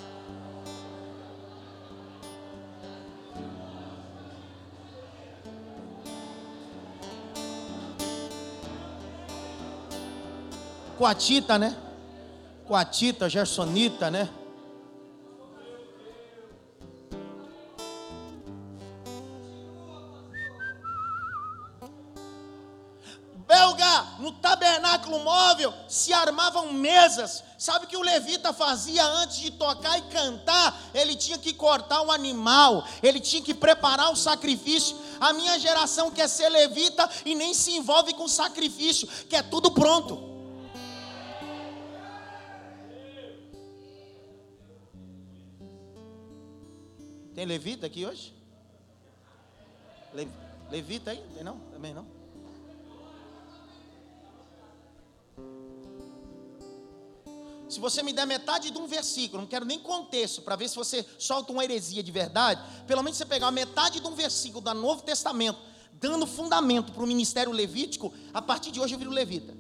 Coatita, né? Coatita, Gersonita, né? Belga, no tabernáculo móvel se armavam mesas. Sabe o que o levita fazia antes de tocar e cantar? Ele tinha que cortar um animal, ele tinha que preparar o sacrifício. A minha geração quer ser levita e nem se envolve com sacrifício, quer tudo pronto. Tem levita aqui hoje? Le, levita aí? Tem não? Também não? Se você me der metade de um versículo, não quero nem contexto, para ver se você solta uma heresia de verdade, pelo menos você pegar metade de um versículo do Novo Testamento, dando fundamento para o ministério levítico, a partir de hoje eu viro levita.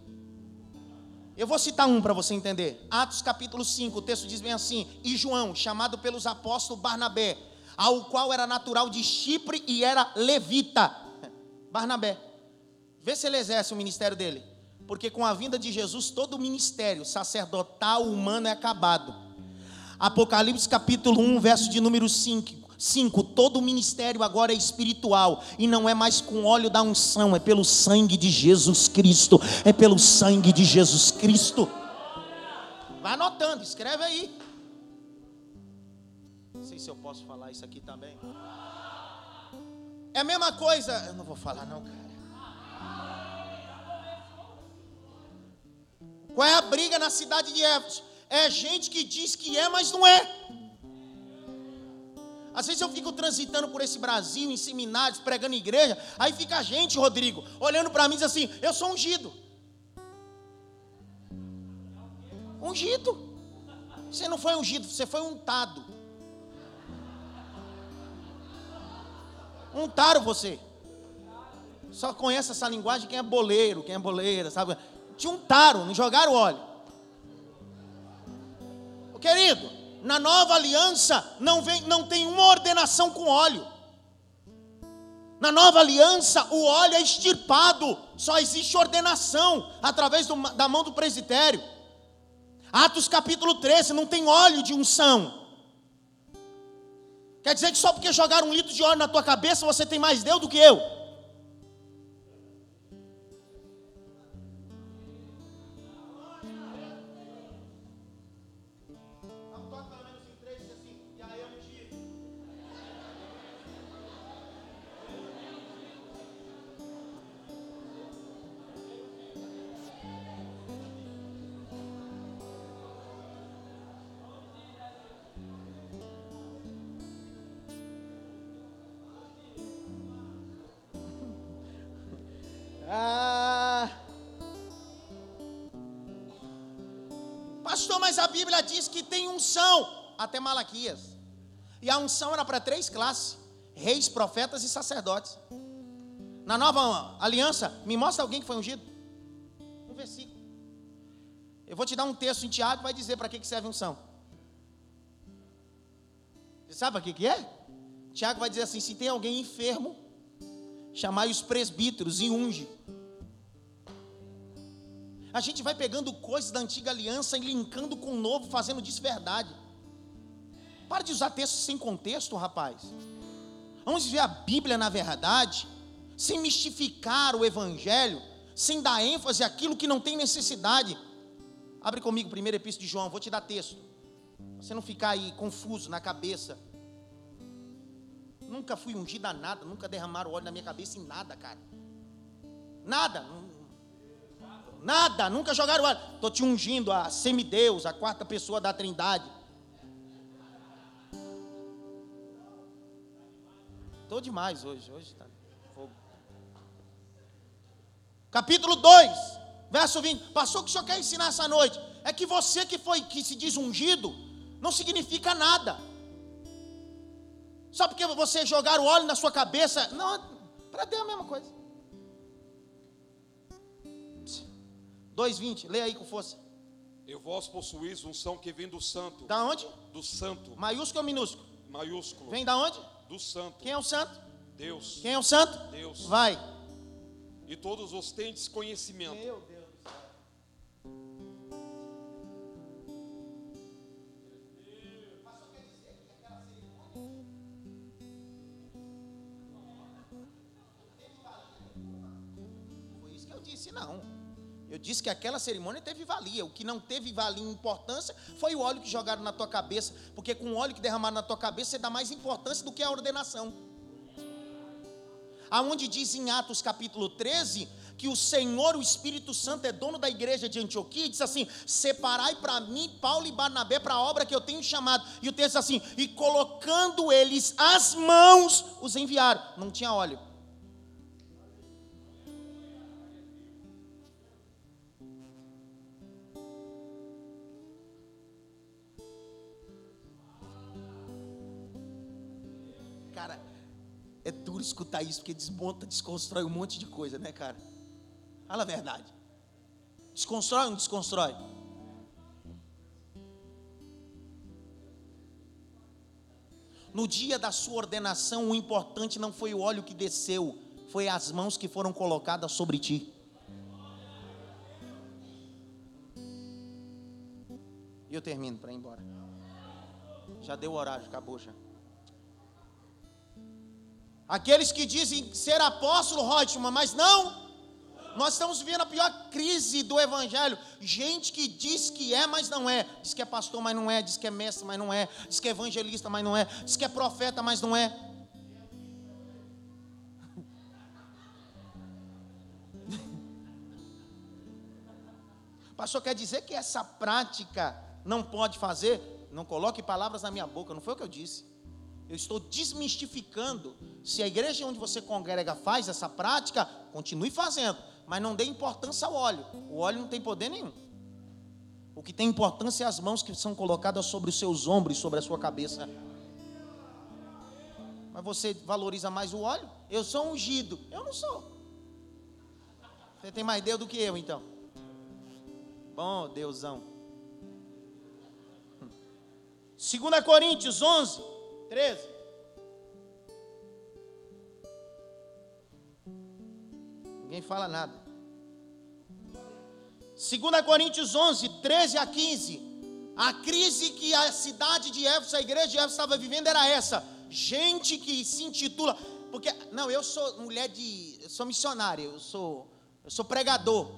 Eu vou citar um para você entender. Atos capítulo 5, o texto diz bem assim: E João, chamado pelos apóstolos Barnabé, ao qual era natural de Chipre e era levita. Barnabé. Vê se ele exerce o ministério dele. Porque com a vinda de Jesus, todo o ministério sacerdotal humano é acabado. Apocalipse capítulo 1, verso de número 5. 5. Todo o ministério agora é espiritual e não é mais com óleo da unção, é pelo sangue de Jesus Cristo. É pelo sangue de Jesus Cristo. Vai anotando, escreve aí. Se eu posso falar isso aqui também. É a mesma coisa. Eu não vou falar, não, cara. Qual é a briga na cidade de Éfeso? É gente que diz que é, mas não é. Às vezes eu fico transitando por esse Brasil, em seminários, pregando igreja, aí fica a gente, Rodrigo, olhando para mim e diz assim: Eu sou ungido. Ungido. Você não foi ungido, você foi untado. Untaram você. Só conhece essa linguagem quem é boleiro, quem é boleira, sabe? Te untaram, não jogaram óleo. Querido, na nova aliança não, vem, não tem uma ordenação com óleo. Na nova aliança, o óleo é extirpado, só existe ordenação através do, da mão do presbitério. Atos capítulo 13, não tem óleo de unção. Quer dizer que só porque jogaram um litro de óleo na tua cabeça você tem mais Deus do que eu? Bíblia diz que tem unção, até Malaquias. E a unção era para três classes: reis, profetas e sacerdotes. Na nova aliança, me mostra alguém que foi ungido. Um versículo. Eu vou te dar um texto em Tiago que vai dizer para que, serve unção. Você sabe para que, que é? Tiago vai dizer assim: se tem alguém enfermo, chamai os presbíteros e unge. A gente vai pegando coisas da antiga aliança e linkando com o novo, fazendo disso verdade. Para de usar textos sem contexto, rapaz. Vamos ver a Bíblia na verdade, sem mistificar o Evangelho, sem dar ênfase àquilo que não tem necessidade. Abre comigo primeiro epístolo de João, vou te dar texto. Você não ficar aí confuso na cabeça. Nunca fui ungido a nada, nunca derramaram óleo na minha cabeça em nada, cara. Nada, Nada, nunca jogaram óleo. Estou te ungindo a semideus, a quarta pessoa da trindade. Estou demais hoje, hoje está fogo. Capítulo 2, verso 20. Passou o que o senhor quer ensinar essa noite? É que você que foi, que se diz ungido, não significa nada. Só porque você jogar o óleo na sua cabeça, não, para Deus é a mesma coisa. 2,20, leia aí com força. Eu vós possuís unção que vem do santo. Da onde? Do santo. Maiúsculo ou minúsculo? Maiúsculo. Vem da onde? Do santo. Quem é o santo? Deus. Quem é o santo? Deus. Vai. E todos os tendes conhecimento. Meu Deus. Disse que aquela cerimônia teve valia. O que não teve valia e importância foi o óleo que jogaram na tua cabeça. Porque com o óleo que derramaram na tua cabeça, você dá mais importância do que a ordenação. Aonde diz em Atos capítulo 13 que o Senhor, o Espírito Santo, é dono da igreja de Antioquia, e diz assim: separai para mim Paulo e Barnabé para a obra que eu tenho chamado. E o texto diz assim: e colocando eles as mãos, os enviaram. Não tinha óleo escutar isso, porque desmonta, desconstrói um monte de coisa, né, cara? Fala a verdade. Desconstrói ou não desconstrói? No dia da sua ordenação, o importante não foi o óleo que desceu, foi as mãos que foram colocadas sobre ti. E eu termino para ir embora. Já deu o horário, acabou já. Aqueles que dizem ser apóstolo, Reutemann, mas não. Nós estamos vivendo a pior crise do evangelho. Gente que diz que é, mas não é. Diz que é pastor, mas não é. Diz que é mestre, mas não é. Diz que é evangelista, mas não é. Diz que é profeta, mas não é. Pastor, quer dizer que essa prática não pode fazer? Não coloque palavras na minha boca, não foi o que eu disse. Eu estou desmistificando. Se a igreja onde você congrega faz essa prática, continue fazendo, mas não dê importância ao óleo. O óleo não tem poder nenhum. O que tem importância é as mãos que são colocadas sobre os seus ombros, sobre a sua cabeça. Mas você valoriza mais o óleo? Eu sou ungido. Eu não sou. Você tem mais Deus do que eu, então. Bom, Deusão. 2 Coríntios 11, 13. Ninguém fala nada. 2 Coríntios 11, 13 a 15. A crise que a cidade de Éfeso, a igreja de Éfeso estava vivendo era essa. Gente que se intitula. Porque, não, eu sou mulher de. Eu sou missionária, eu sou, eu sou pregador.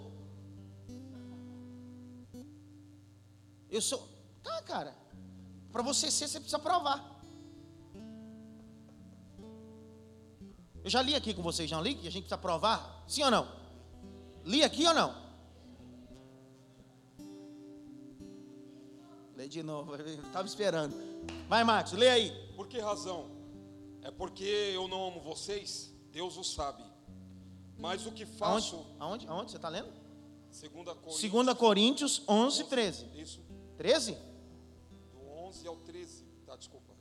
Eu sou. Tá, cara. Para você ser, você precisa provar. Eu já li aqui com vocês, já li que a gente precisa provar? Sim ou não? Li aqui ou não? Lê de novo, estava esperando. Vai, Marcos, lê aí. Por que razão? É porque eu não amo vocês? Deus o sabe. Mas o que faço. Aonde? Aonde? Aonde? Você está lendo? 2 Coríntios, 2 Coríntios 11, 13. Isso. 13? Do 11 ao 13. Tá, desculpa.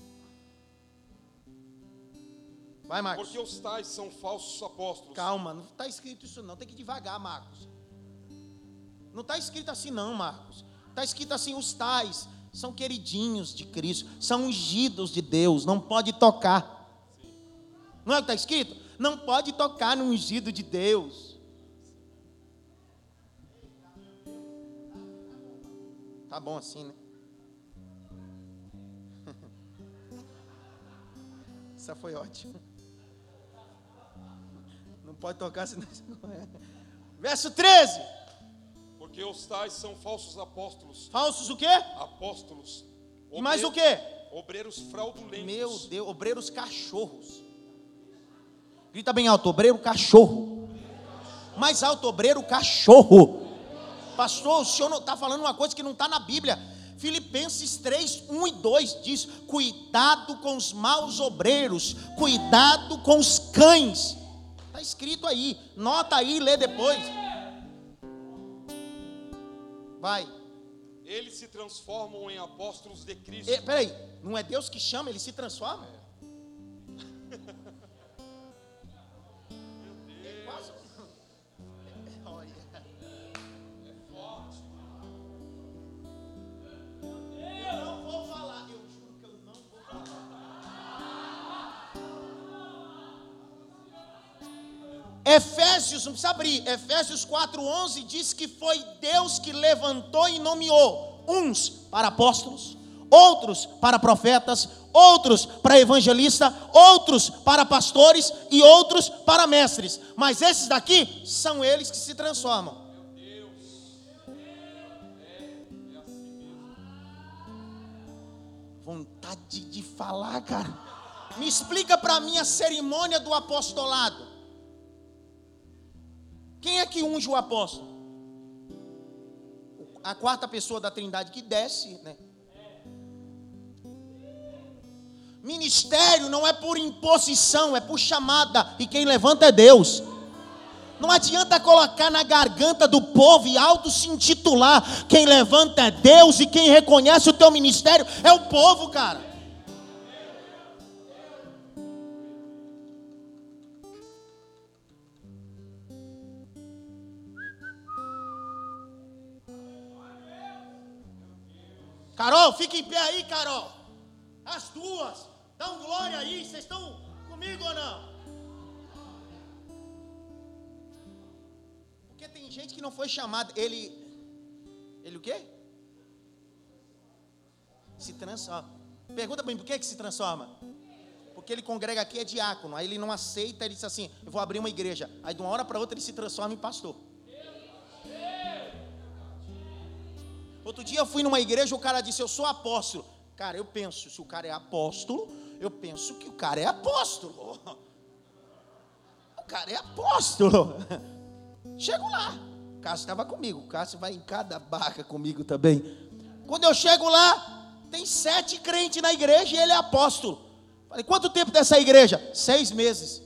Vai, Marcos. Porque os tais são falsos apóstolos. Calma, não está escrito isso não. Tem que ir devagar, Marcos. Não está escrito assim não, Marcos. Está escrito assim: os tais são queridinhos de Cristo, são ungidos de Deus, não pode tocar. Não é o que está escrito? Não pode tocar no ungido de Deus. Tá bom assim, né? Essa foi ótima. Não pode tocar senão. Verso 13. Porque os tais são falsos apóstolos. Falsos o quê? Apóstolos. E mais o quê? Obreiros fraudulentos. Meu Deus, obreiros cachorros. Grita bem alto, obreiro cachorro. Mais alto, obreiro cachorro. Pastor, o senhor está falando uma coisa que não está na Bíblia. Filipenses 3, 1 e 2 diz: Cuidado com os maus obreiros, cuidado com os cães. Está escrito aí, nota aí, lê depois. Vai. Eles se transformam em apóstolos de Cristo. E, peraí, não é Deus que chama, ele se transforma? Olha. Eu não vou falar, Efésios, não precisa abrir, Efésios 4,11 diz que foi Deus que levantou e nomeou uns para apóstolos, outros para profetas, outros para evangelistas, outros para pastores e outros para mestres. Mas esses daqui são eles que se transformam. Vontade de falar, cara. Me explica para mim a cerimônia do apostolado. Quem é que unge o apóstolo? A quarta pessoa da Trindade que desce, né? Ministério não é por imposição, é por chamada, e quem levanta é Deus. Não adianta colocar na garganta do povo e alto se intitular. Quem levanta é Deus e quem reconhece o teu ministério é o povo, cara. Carol, fica em pé aí, Carol. As duas, dão glória aí. Vocês estão comigo ou não? Porque tem gente que não foi chamada. Ele, ele o quê? Se transforma. Pergunta para mim, por que, que se transforma? Porque ele congrega aqui é diácono. Aí ele não aceita, ele diz assim: Eu vou abrir uma igreja. Aí de uma hora para outra ele se transforma em pastor. Outro dia eu fui numa igreja, o cara disse: Eu sou apóstolo. Cara, eu penso, se o cara é apóstolo, eu penso que o cara é apóstolo. O cara é apóstolo. Chego lá. O Cássio estava comigo. O Cássio vai em cada barca comigo também. Quando eu chego lá, tem sete crentes na igreja e ele é apóstolo. Falei, quanto tempo dessa igreja? Seis meses.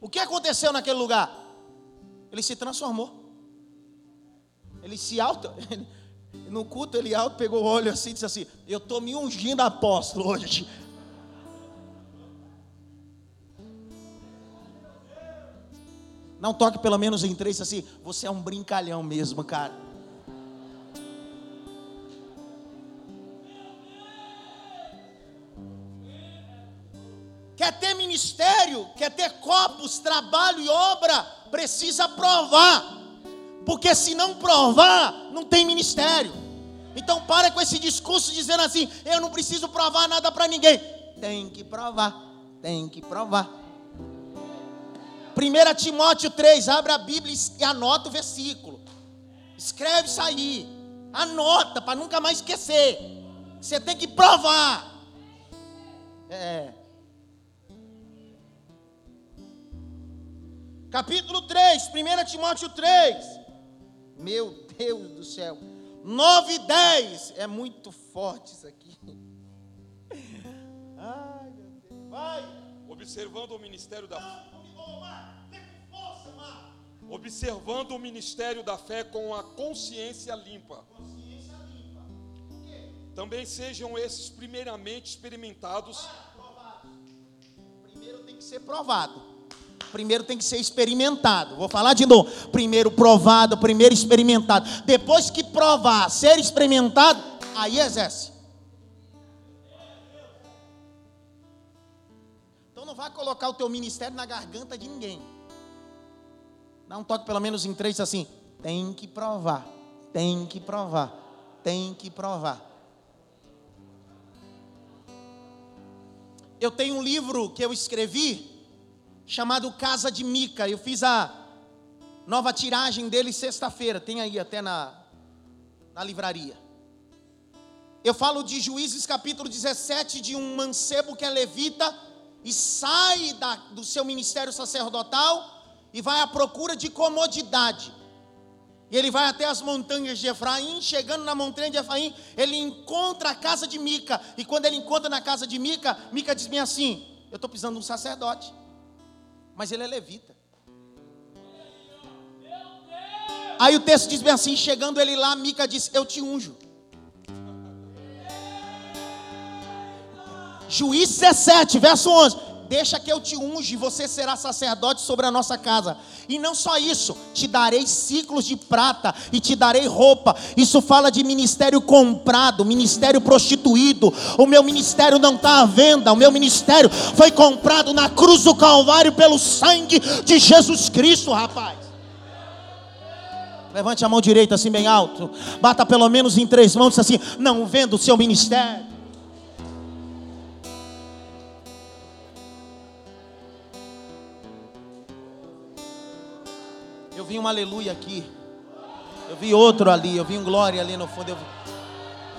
O que aconteceu naquele lugar? Ele se transformou. Ele se auto. Ele, No culto, ele alto pegou o olho assim e disse assim: Eu estou me ungindo apóstolo hoje. Não toque pelo menos em três assim. Você é um brincalhão mesmo, cara. Quer ter ministério, quer ter copos, trabalho e obra, precisa provar. Porque se não provar, não tem ministério. Então para com esse discurso dizendo assim: eu não preciso provar nada para ninguém. Tem que provar, tem que provar. 1 Timóteo 3, abre a Bíblia e anota o versículo. Escreve isso aí. Anota para nunca mais esquecer. Você tem que provar. É. Capítulo 3, 1 Timóteo 3. Meu Deus do céu. 9 e 10. É muito forte isso aqui. Ai, meu Deus. Vai. Observando o ministério da Observando o ministério da fé com a consciência limpa. Consciência limpa. Também sejam esses primeiramente experimentados. Primeiro tem que ser provado primeiro tem que ser experimentado. Vou falar de novo. Primeiro provado, primeiro experimentado. Depois que provar, ser experimentado, aí exerce. Então não vai colocar o teu ministério na garganta de ninguém. Dá um toque pelo menos em três assim. Tem que provar. Tem que provar. Tem que provar. Eu tenho um livro que eu escrevi chamado Casa de Mica. Eu fiz a nova tiragem dele sexta-feira, tem aí até na, na livraria. Eu falo de Juízes capítulo 17, de um mancebo que é levita e sai da, do seu ministério sacerdotal e vai à procura de comodidade. E ele vai até as montanhas de Efraim, chegando na montanha de Efraim, ele encontra a casa de Mica. E quando ele encontra na casa de Mica, Mica diz bem assim: Eu estou precisando de um sacerdote mas ele é levita. Aí o texto diz bem assim: chegando ele lá, Mica disse: Eu te unjo. Juiz 17, verso 11 deixa que eu te unge, você será sacerdote sobre a nossa casa. E não só isso, te darei ciclos de prata e te darei roupa. Isso fala de ministério comprado, ministério prostituído. O meu ministério não está à venda, o meu ministério foi comprado na cruz do Calvário pelo sangue de Jesus Cristo, rapaz. Levante a mão direita assim bem alto. Bata pelo menos em três mãos assim: Não vendo o seu ministério. Vi um aleluia aqui. Eu vi outro ali, eu vi um glória ali no fundo. Vi...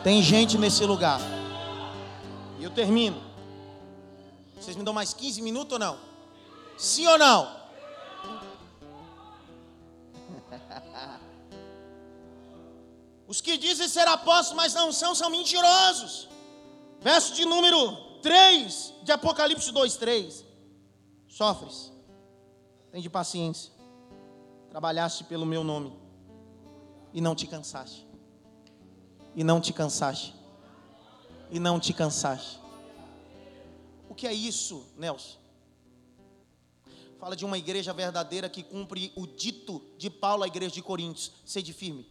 Tem gente nesse lugar. E eu termino. Vocês me dão mais 15 minutos ou não? Sim ou não? Os que dizem ser apóstolos, mas não são, são mentirosos. Verso de número 3 de Apocalipse 2, 3. Sofres. Tem de paciência trabalhaste pelo meu nome e não te cansaste. E não te cansaste. E não te cansaste. O que é isso, Nelson? Fala de uma igreja verdadeira que cumpre o dito de Paulo à igreja de Coríntios: sede firme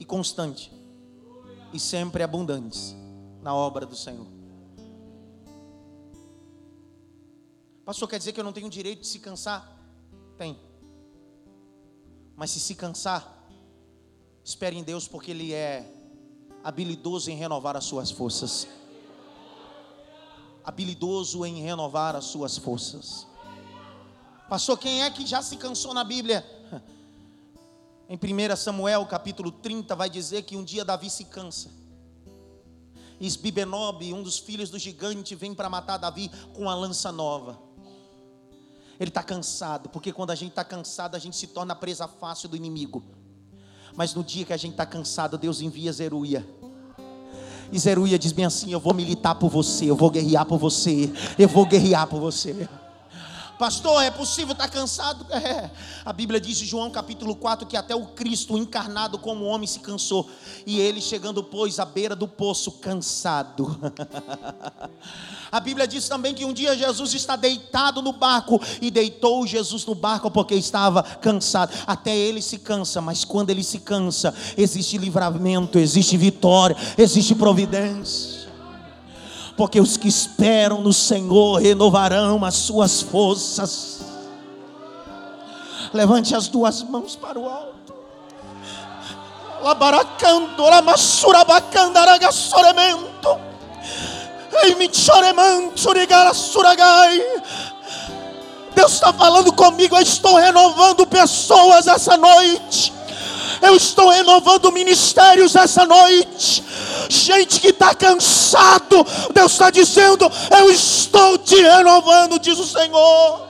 e constante e sempre abundantes na obra do Senhor. Pastor, quer dizer que eu não tenho direito de se cansar? Tem. Mas se se cansar, espere em Deus, porque Ele é habilidoso em renovar as suas forças. Habilidoso em renovar as suas forças. Pastor, quem é que já se cansou na Bíblia? Em 1 Samuel capítulo 30 vai dizer que um dia Davi se cansa. Isbibenob, um dos filhos do gigante, vem para matar Davi com a lança nova. Ele está cansado, porque quando a gente está cansado, a gente se torna presa fácil do inimigo. Mas no dia que a gente está cansado, Deus envia Zeruia. E Zeruia diz bem assim: Eu vou militar por você, eu vou guerrear por você, eu vou guerrear por você. Pastor, é possível estar cansado? É. A Bíblia diz em João capítulo 4 que até o Cristo encarnado como homem se cansou. E ele chegando, pois, à beira do poço, cansado. A Bíblia diz também que um dia Jesus está deitado no barco e deitou Jesus no barco porque estava cansado. Até ele se cansa, mas quando ele se cansa, existe livramento, existe vitória, existe providência porque os que esperam no Senhor renovarão as suas forças. Levante as duas mãos para o alto. Labaracando, lamassurabacandaraga soremento. Suragai. Deus está falando comigo, eu estou renovando pessoas essa noite. Eu estou renovando ministérios essa noite. Gente que está cansado, Deus está dizendo: Eu estou te renovando, diz o Senhor.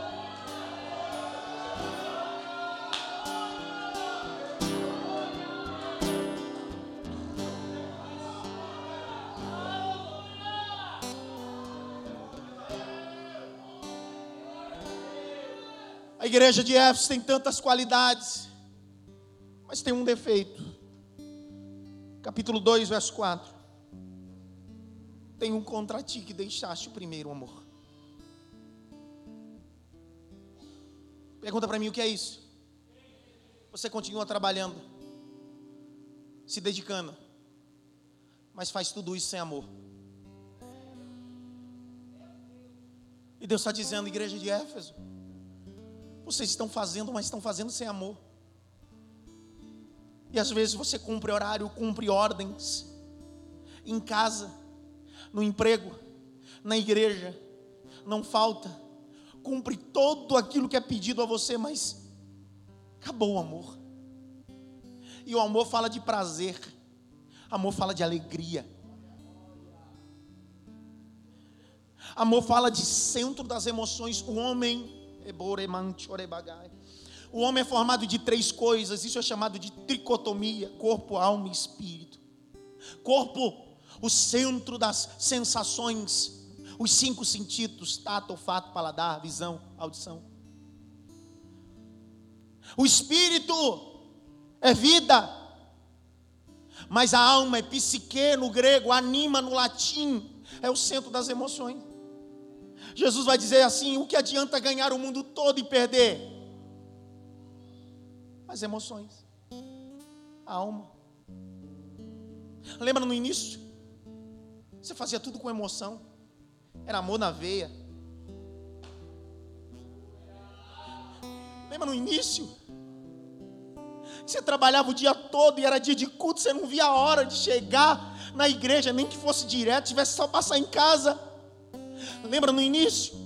A igreja de Éfeso tem tantas qualidades mas tem um defeito. Capítulo 2, verso 4. Tem um contra ti que deixaste o primeiro amor. Pergunta para mim o que é isso? Você continua trabalhando, se dedicando, mas faz tudo isso sem amor. E Deus está dizendo, igreja de Éfeso, vocês estão fazendo, mas estão fazendo sem amor. E às vezes você cumpre horário, cumpre ordens, em casa, no emprego, na igreja, não falta, cumpre todo aquilo que é pedido a você, mas acabou o amor. E o amor fala de prazer, amor fala de alegria. Amor fala de centro das emoções. O homem, o homem é formado de três coisas, isso é chamado de tricotomia: corpo, alma e espírito. Corpo, o centro das sensações, os cinco sentidos: tato, olfato, paladar, visão, audição. O espírito é vida, mas a alma é psique no grego, anima no latim, é o centro das emoções. Jesus vai dizer assim: o que adianta ganhar o mundo todo e perder? As emoções, a alma. Lembra no início? Você fazia tudo com emoção, era amor na veia. Lembra no início? Você trabalhava o dia todo e era dia de culto, você não via a hora de chegar na igreja, nem que fosse direto, tivesse só passar em casa. Lembra no início?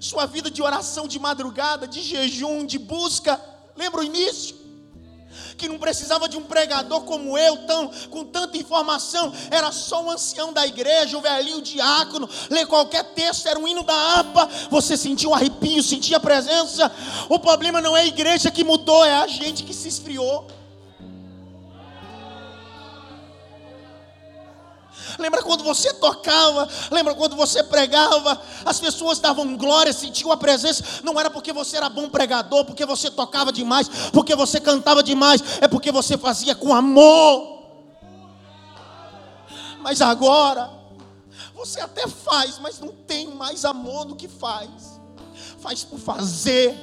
Sua vida de oração de madrugada, de jejum, de busca Lembra o início? Que não precisava de um pregador como eu, tão, com tanta informação, era só um ancião da igreja, o velhinho diácono, ler qualquer texto, era um hino da APA, você sentia um arrepio, sentia a presença. O problema não é a igreja que mudou, é a gente que se esfriou. Lembra quando você tocava? Lembra quando você pregava? As pessoas davam glória, sentiam a presença. Não era porque você era bom pregador, porque você tocava demais, porque você cantava demais. É porque você fazia com amor. Mas agora, você até faz, mas não tem mais amor no que faz. Faz por fazer,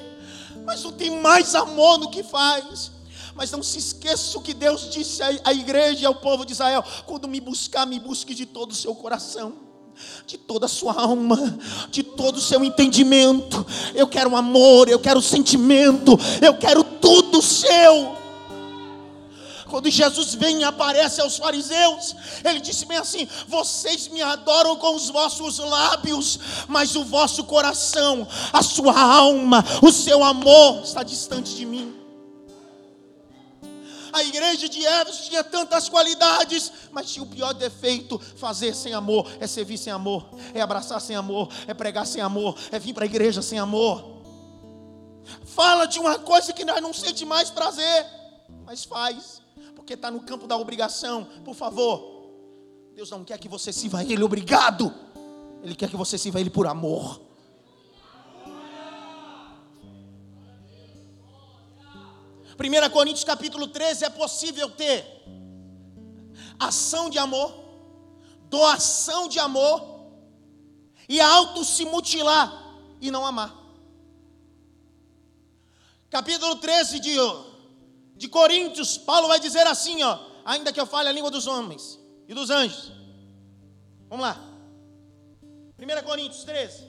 mas não tem mais amor no que faz. Mas não se esqueça o que Deus disse à igreja e ao povo de Israel: quando me buscar, me busque de todo o seu coração de toda a sua alma, de todo o seu entendimento. Eu quero amor, eu quero sentimento, eu quero tudo seu. Quando Jesus vem e aparece aos fariseus, ele disse bem assim: Vocês me adoram com os vossos lábios, mas o vosso coração, a sua alma, o seu amor está distante de mim. A igreja de Éfeso tinha tantas qualidades, mas tinha o pior defeito: fazer sem amor, é servir sem amor, é abraçar sem amor, é pregar sem amor, é vir para a igreja sem amor. Fala de uma coisa que nós não sente mais prazer, mas faz, porque está no campo da obrigação. Por favor, Deus não quer que você sirva a Ele obrigado, Ele quer que você sirva a Ele por amor. 1 Coríntios capítulo 13 é possível ter ação de amor, doação de amor e auto se mutilar e não amar. Capítulo 13 de, de Coríntios, Paulo vai dizer assim, ó, ainda que eu fale a língua dos homens e dos anjos. Vamos lá. 1 Coríntios 13.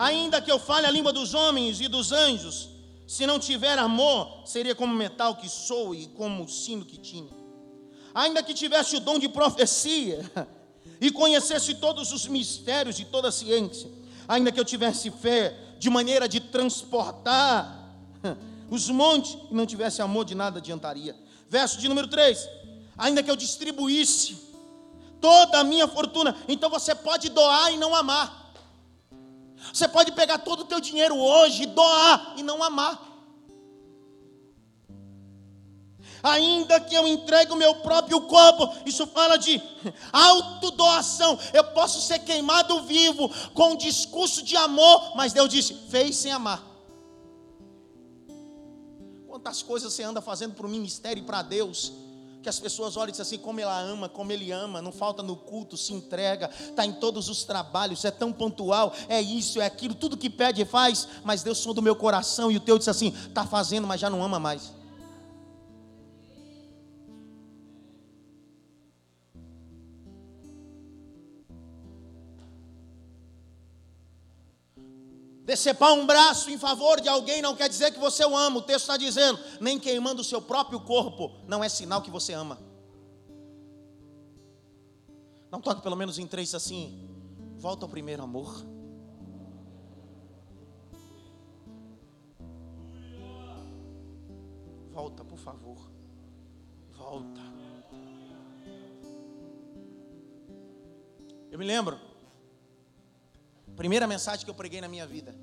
Ainda que eu fale a língua dos homens e dos anjos, se não tiver amor, seria como metal que sou e como o sino que tinha. Ainda que tivesse o dom de profecia e conhecesse todos os mistérios e toda a ciência, ainda que eu tivesse fé de maneira de transportar os montes e não tivesse amor, de nada adiantaria. Verso de número 3: Ainda que eu distribuísse toda a minha fortuna, então você pode doar e não amar. Você pode pegar todo o teu dinheiro hoje, doar e não amar. Ainda que eu entregue o meu próprio corpo, isso fala de autodoação. Eu posso ser queimado vivo com um discurso de amor, mas Deus disse: fez sem amar. Quantas coisas você anda fazendo para o ministério e para Deus, que as pessoas olham e dizem assim, como ela ama, como ele ama, não falta no culto, se entrega, está em todos os trabalhos, é tão pontual, é isso, é aquilo, tudo que pede faz, mas Deus sonda do meu coração, e o teu diz assim, está fazendo, mas já não ama mais. Decepar um braço em favor de alguém não quer dizer que você o ama. O texto está dizendo, nem queimando o seu próprio corpo não é sinal que você ama. Não toque pelo menos em três assim. Volta ao primeiro amor. Volta, por favor. Volta. Eu me lembro Primeira mensagem que eu preguei na minha vida.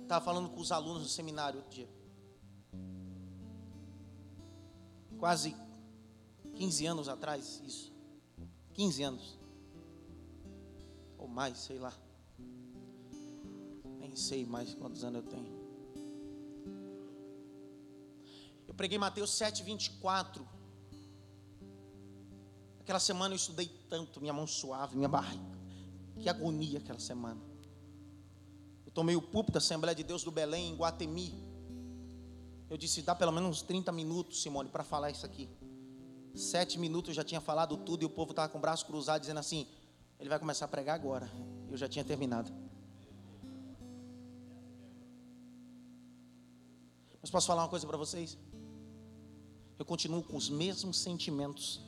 Estava falando com os alunos do seminário outro dia. Quase 15 anos atrás, isso. 15 anos. Ou mais, sei lá. Nem sei mais quantos anos eu tenho. Eu preguei Mateus 7, 24. Aquela semana eu estudei tanto, minha mão suave, minha barriga. Que agonia aquela semana. Eu tomei o púlpito da Assembleia de Deus do Belém, em Guatemi. Eu disse, dá pelo menos uns 30 minutos, Simone, para falar isso aqui. Sete minutos eu já tinha falado tudo e o povo estava com o braço cruzado, dizendo assim: ele vai começar a pregar agora. Eu já tinha terminado. Mas posso falar uma coisa para vocês? Eu continuo com os mesmos sentimentos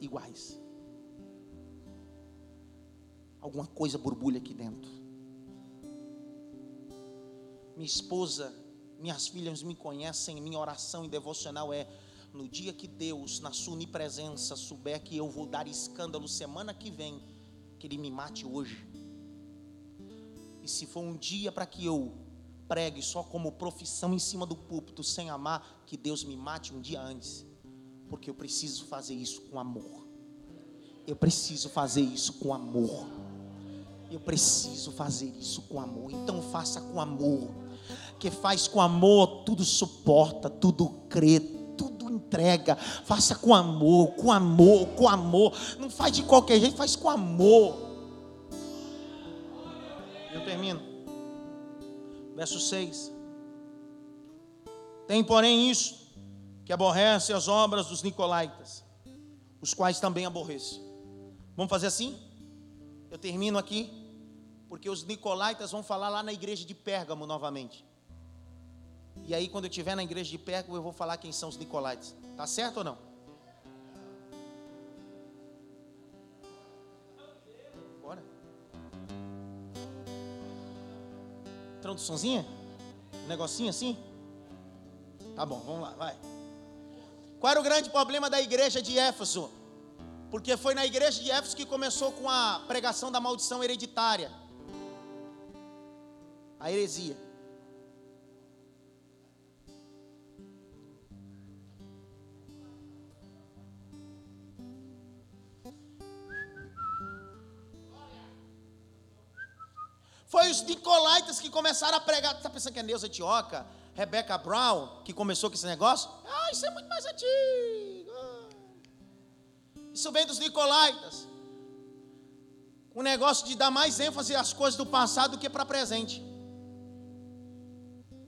iguais alguma coisa borbulha aqui dentro. Minha esposa, minhas filhas me conhecem, minha oração e devocional é: no dia que Deus, na sua onipresença, souber que eu vou dar escândalo semana que vem, que Ele me mate hoje. E se for um dia para que eu pregue só como profissão em cima do púlpito, sem amar, que Deus me mate um dia antes, porque eu preciso fazer isso com amor. Eu preciso fazer isso com amor. Eu preciso fazer isso com amor. Então faça com amor. Que faz com amor, tudo suporta, tudo crê, tudo entrega. Faça com amor, com amor, com amor. Não faz de qualquer jeito, faz com amor. Eu termino. Verso 6. Tem, porém, isso que aborrece as obras dos nicolaítas, os quais também aborreço. Vamos fazer assim? Eu termino aqui porque os nicolaitas vão falar lá na igreja de Pérgamo novamente. E aí, quando eu estiver na igreja de Pérgamo, eu vou falar quem são os nicolaitas. Tá certo ou não? Bora. Traduçãozinha? Um negocinho assim? Tá bom, vamos lá, vai. Qual era o grande problema da igreja de Éfeso? Porque foi na igreja de Éfeso que começou com a pregação da maldição hereditária a heresia. Foi os Nicolaitas que começaram a pregar. Está pensando que é Neuza Etioca, Rebecca Brown, que começou com esse negócio? Ah, isso é muito mais antigo. Isso vem dos Nicolaitas. O negócio de dar mais ênfase às coisas do passado do que para presente.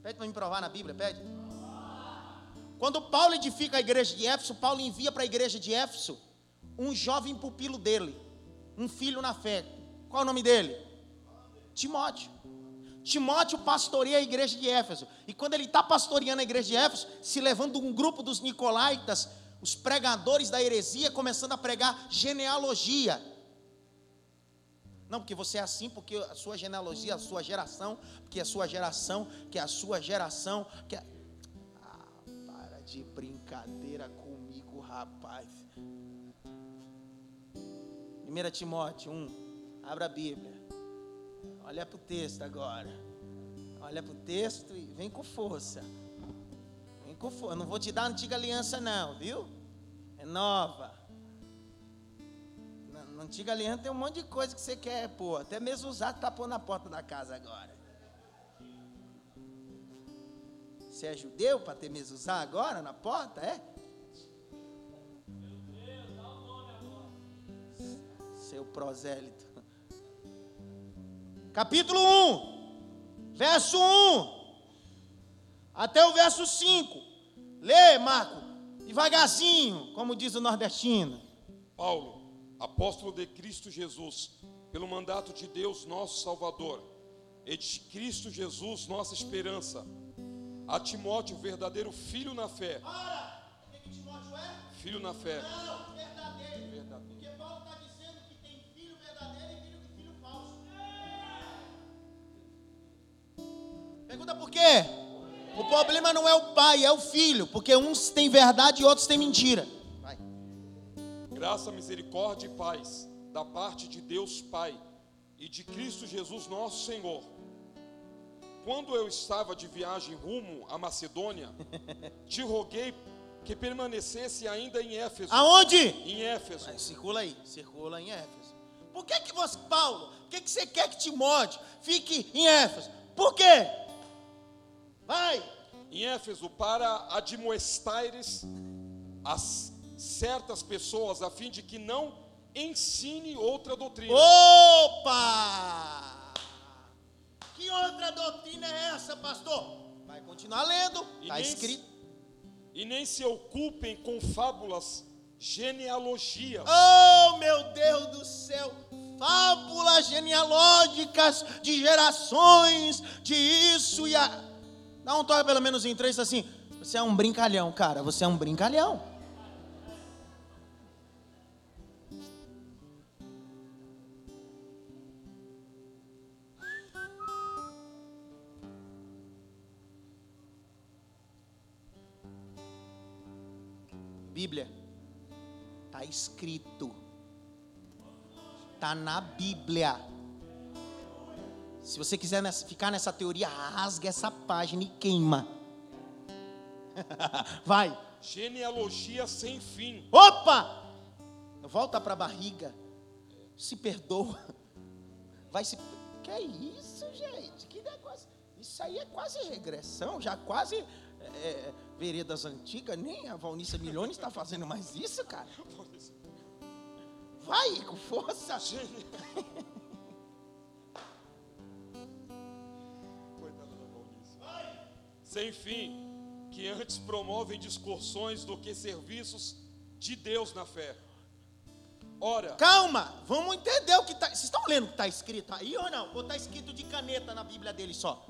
Pede para me provar na Bíblia, pede. Quando Paulo edifica a igreja de Éfeso, Paulo envia para a igreja de Éfeso um jovem pupilo dele, um filho na fé. Qual o nome dele? Timóteo. Timóteo pastoreia a igreja de Éfeso. E quando ele está pastoreando a igreja de Éfeso, se levando um grupo dos Nicolaitas, os pregadores da heresia, começando a pregar genealogia. Não, porque você é assim, porque a sua genealogia, a sua geração, porque a sua geração, que a sua geração, que é... Ah, para de brincadeira comigo, rapaz. 1 Timóteo 1, abra a Bíblia. Olha para o texto agora. Olha para o texto e vem com força. Com força. Eu não vou te dar a antiga aliança, não, viu? É nova. Na, na antiga aliança tem um monte de coisa que você quer pôr. Até mesmo usar, tá pondo na porta da casa agora. Você é judeu para ter usar agora na porta? É? Seu prosélito. Capítulo 1, verso 1 até o verso 5. Lê, Marco, devagarzinho, como diz o nordestino. Paulo, apóstolo de Cristo Jesus, pelo mandato de Deus, nosso Salvador, e de Cristo Jesus, nossa esperança, a Timóteo, verdadeiro filho na fé. Para! O que, que Timóteo é? Filho na fé. Não, verdadeiro. Verdadeiro. Porque Paulo está dizendo que tem filho verdadeiro e filho, filho falso. Pergunta por quê? O problema não é o pai, é o filho. Porque uns têm verdade e outros têm mentira. Vai. Graça, misericórdia e paz da parte de Deus Pai e de Cristo Jesus nosso Senhor. Quando eu estava de viagem rumo à Macedônia, te roguei que permanecesse ainda em Éfeso. Aonde? Em Éfeso. Vai, circula aí, circula em Éfeso. Por que que você, Paulo, por que que você quer que Timóteo fique em Éfeso? Por quê? Vai. Em Éfeso para admoestares as certas pessoas a fim de que não ensine outra doutrina. Opa! Que outra doutrina é essa, pastor? Vai continuar lendo, está escrito. E nem se ocupem com fábulas, genealogias. Oh, meu Deus do céu! Fábulas genealógicas de gerações, de isso e a. Dá um toque pelo menos em três assim. Você é um brincalhão, cara. Você é um brincalhão. Bíblia. Está escrito. Está na Bíblia. Se você quiser nessa- ficar nessa teoria, rasga essa página e queima. Vai. Genealogia sem fim. Opa! Volta para a barriga. Se perdoa. Vai se. Que é isso, gente? Que negócio. Isso aí é quase regressão, já quase é, veredas antigas. Nem a Valnícia Milhões está fazendo mais isso, cara. Vai com força. Sem fim, que antes promovem discussões do que serviços de Deus na fé. Ora, Calma, vamos entender o que está. Vocês estão lendo o que está escrito aí ou não? Ou está escrito de caneta na Bíblia dele só?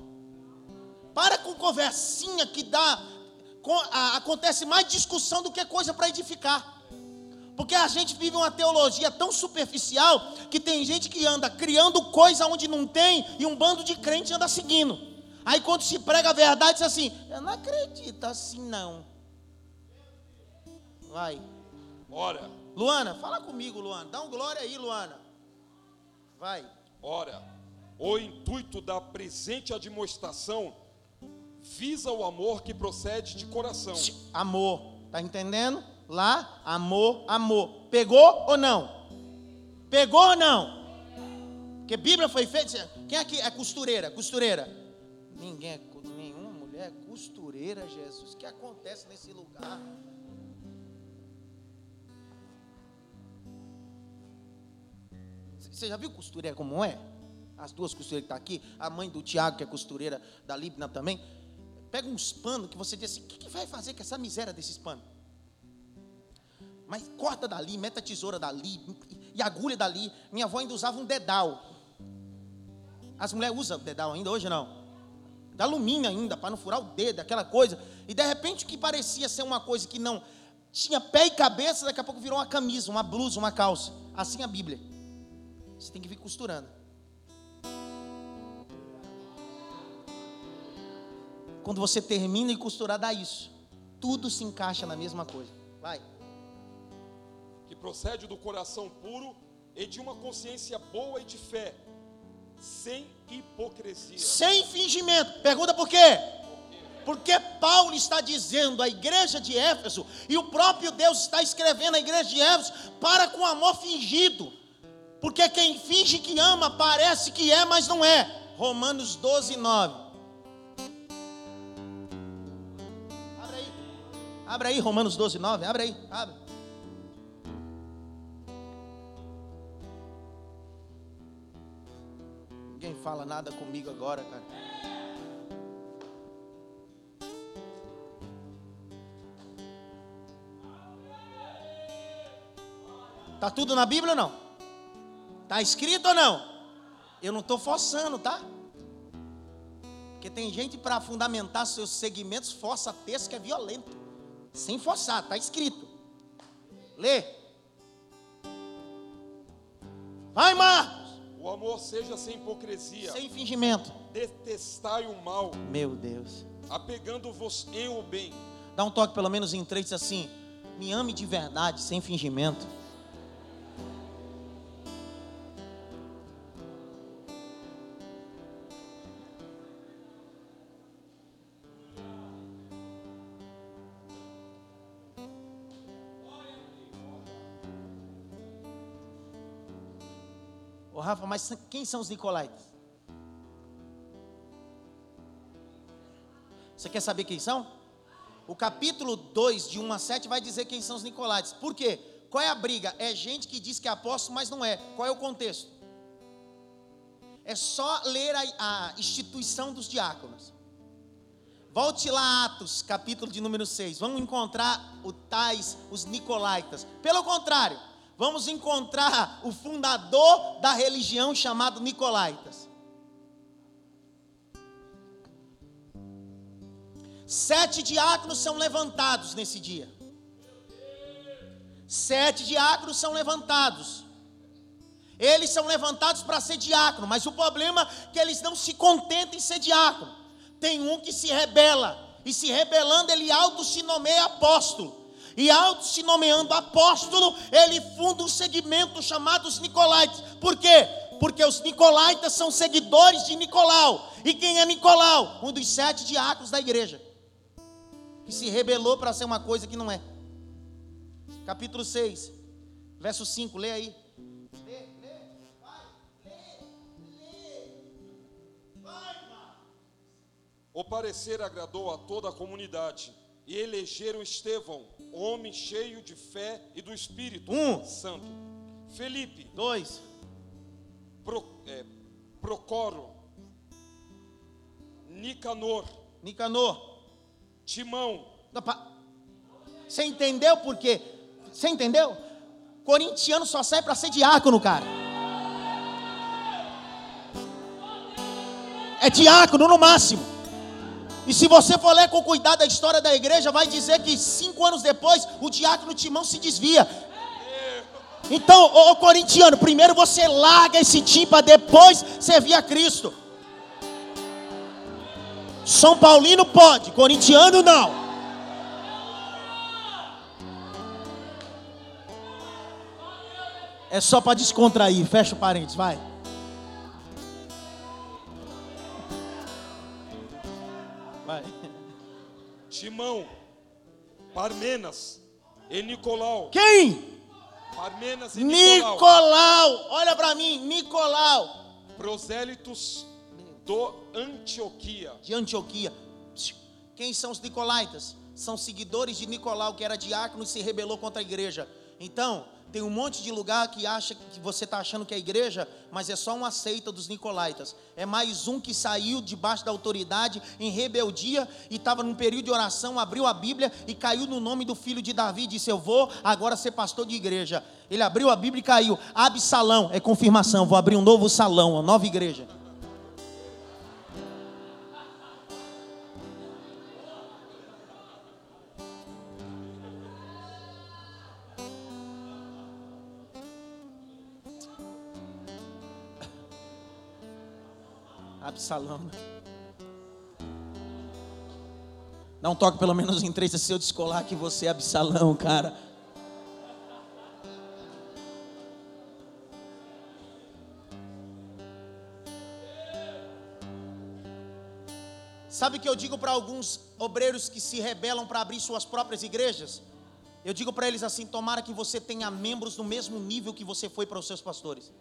Para com conversinha que dá. com- a- acontece mais discussão do que coisa para edificar. Porque a gente vive uma teologia tão superficial que tem gente que anda criando coisa onde não tem e um bando de crente anda seguindo. Aí quando se prega a verdade, diz assim: Eu não acredito assim não. Vai. ora, Luana, fala comigo, Luana. Dá um glória aí, Luana. Vai. ora, o intuito da presente admoestação visa o amor que procede de coração. Amor. Tá entendendo? Lá, amor, amor. Pegou ou não? Pegou ou não? Porque Bíblia foi feita. Quem aqui é costureira? Costureira. Ninguém é, nenhuma mulher é costureira, Jesus. O que acontece nesse lugar? Você já viu costureira como é? As duas costureiras que estão tá aqui, a mãe do Tiago, que é costureira da Libna também. Pega uns panos que você diz assim: o que, que vai fazer com essa miséria desses panos? Mas corta dali, meta a tesoura dali e agulha dali. Minha avó ainda usava um dedal. As mulheres usam dedal ainda hoje não? De alumínio ainda, para não furar o dedo, aquela coisa. E de repente o que parecia ser uma coisa que não tinha pé e cabeça, daqui a pouco virou uma camisa, uma blusa, uma calça. Assim a Bíblia. Você tem que vir costurando. Quando você termina e costurar, dá isso. Tudo se encaixa na mesma coisa. Vai. Que procede do coração puro e de uma consciência boa e de fé, sem hipocrisia. Sem fingimento. Pergunta por quê? Porque Paulo está dizendo à igreja de Éfeso, e o próprio Deus está escrevendo à igreja de Éfeso, para com amor fingido. Porque quem finge que ama parece que é, mas não é. Romanos 12, 9. Abre aí. Abre aí, Romanos 12, 9. Abre aí. Abre. Ninguém fala nada comigo agora, cara. Tá tudo na Bíblia ou não? Está escrito ou não? Eu não estou forçando, tá? Porque tem gente para fundamentar seus segmentos, força texto que é violento. Sem forçar, está escrito. Lê. Vai, Marcos. O amor seja sem hipocrisia. Sem fingimento. Detestai o mal. Meu Deus. Apegando-vos em o bem. Dá um toque pelo menos em três assim. Me ame de verdade, sem fingimento. Rafa, mas quem são os Nicolaitas? Você quer saber quem são? O capítulo 2, de 1 a 7, vai dizer quem são os Nicolaitas. Por quê? Qual é a briga? É gente que diz que é apóstolo, mas não é. Qual é o contexto? É só ler a, a instituição dos diáconos. Volte lá Atos, capítulo de número 6. Vamos encontrar o tais, os Nicolaitas. Pelo contrário, vamos encontrar o fundador da religião chamado Nicolaitas. Sete diáconos são levantados nesse dia. Sete diáconos são levantados. Eles são levantados para ser diácono, mas o problema é que eles não se contentam em ser diácono. Tem um que se rebela, e se rebelando, ele auto se nomeia apóstolo e auto se nomeando apóstolo, ele funda um segmento chamado os Nicolaites. Por quê? Porque os Nicolaitas são seguidores de Nicolau. E quem é Nicolau? Um dos sete diáconos da igreja. Que se rebelou para ser uma coisa que não é. Capítulo 6, verso 5, lê aí. Lê, lê, vai, lê, lê. Vai, O parecer agradou a toda a comunidade e elegeram Estevão homem cheio de fé e do Espírito um. Santo. Felipe. Dois. Pro, é, Procoro. Nicanor. Nicanor. Timão. Você entendeu por quê? Você entendeu? Corintiano só serve para ser diácono, cara. É diácono no máximo. E se você for ler com cuidado a história da igreja, vai dizer que cinco anos depois o diácono Timão se desvia. Então, ô, ô corintiano, primeiro você larga esse time para depois servir a Cristo. São Paulino pode, corintiano não. É só para descontrair, fecha o parênteses, vai. Timão, Parmenas e Nicolau. Quem? Parmenas e Nicolau. Nicolau. Olha para mim, Nicolau. prosélitos do Antioquia. de Antioquia. Quem são os nicolaítas? São seguidores de Nicolau, que era diácono e se rebelou contra a igreja. Então, tem um monte de lugar que acha que você está achando que é igreja, mas é só uma seita dos nicolaítas. É mais um que saiu debaixo da autoridade em rebeldia e estava num período de oração, abriu a Bíblia e caiu no nome do filho de Davi e disse: Eu vou agora ser pastor de igreja. Ele abriu a Bíblia e caiu. Absalão, é confirmação, vou abrir um novo salão, uma nova igreja. Absalão. né? Dá um toque pelo menos em três se eu descolar que você é Absalão, cara. Sabe o que eu digo para alguns obreiros que se rebelam para abrir suas próprias igrejas? Eu digo para eles assim: tomara que você tenha membros no mesmo nível que você foi para os seus pastores.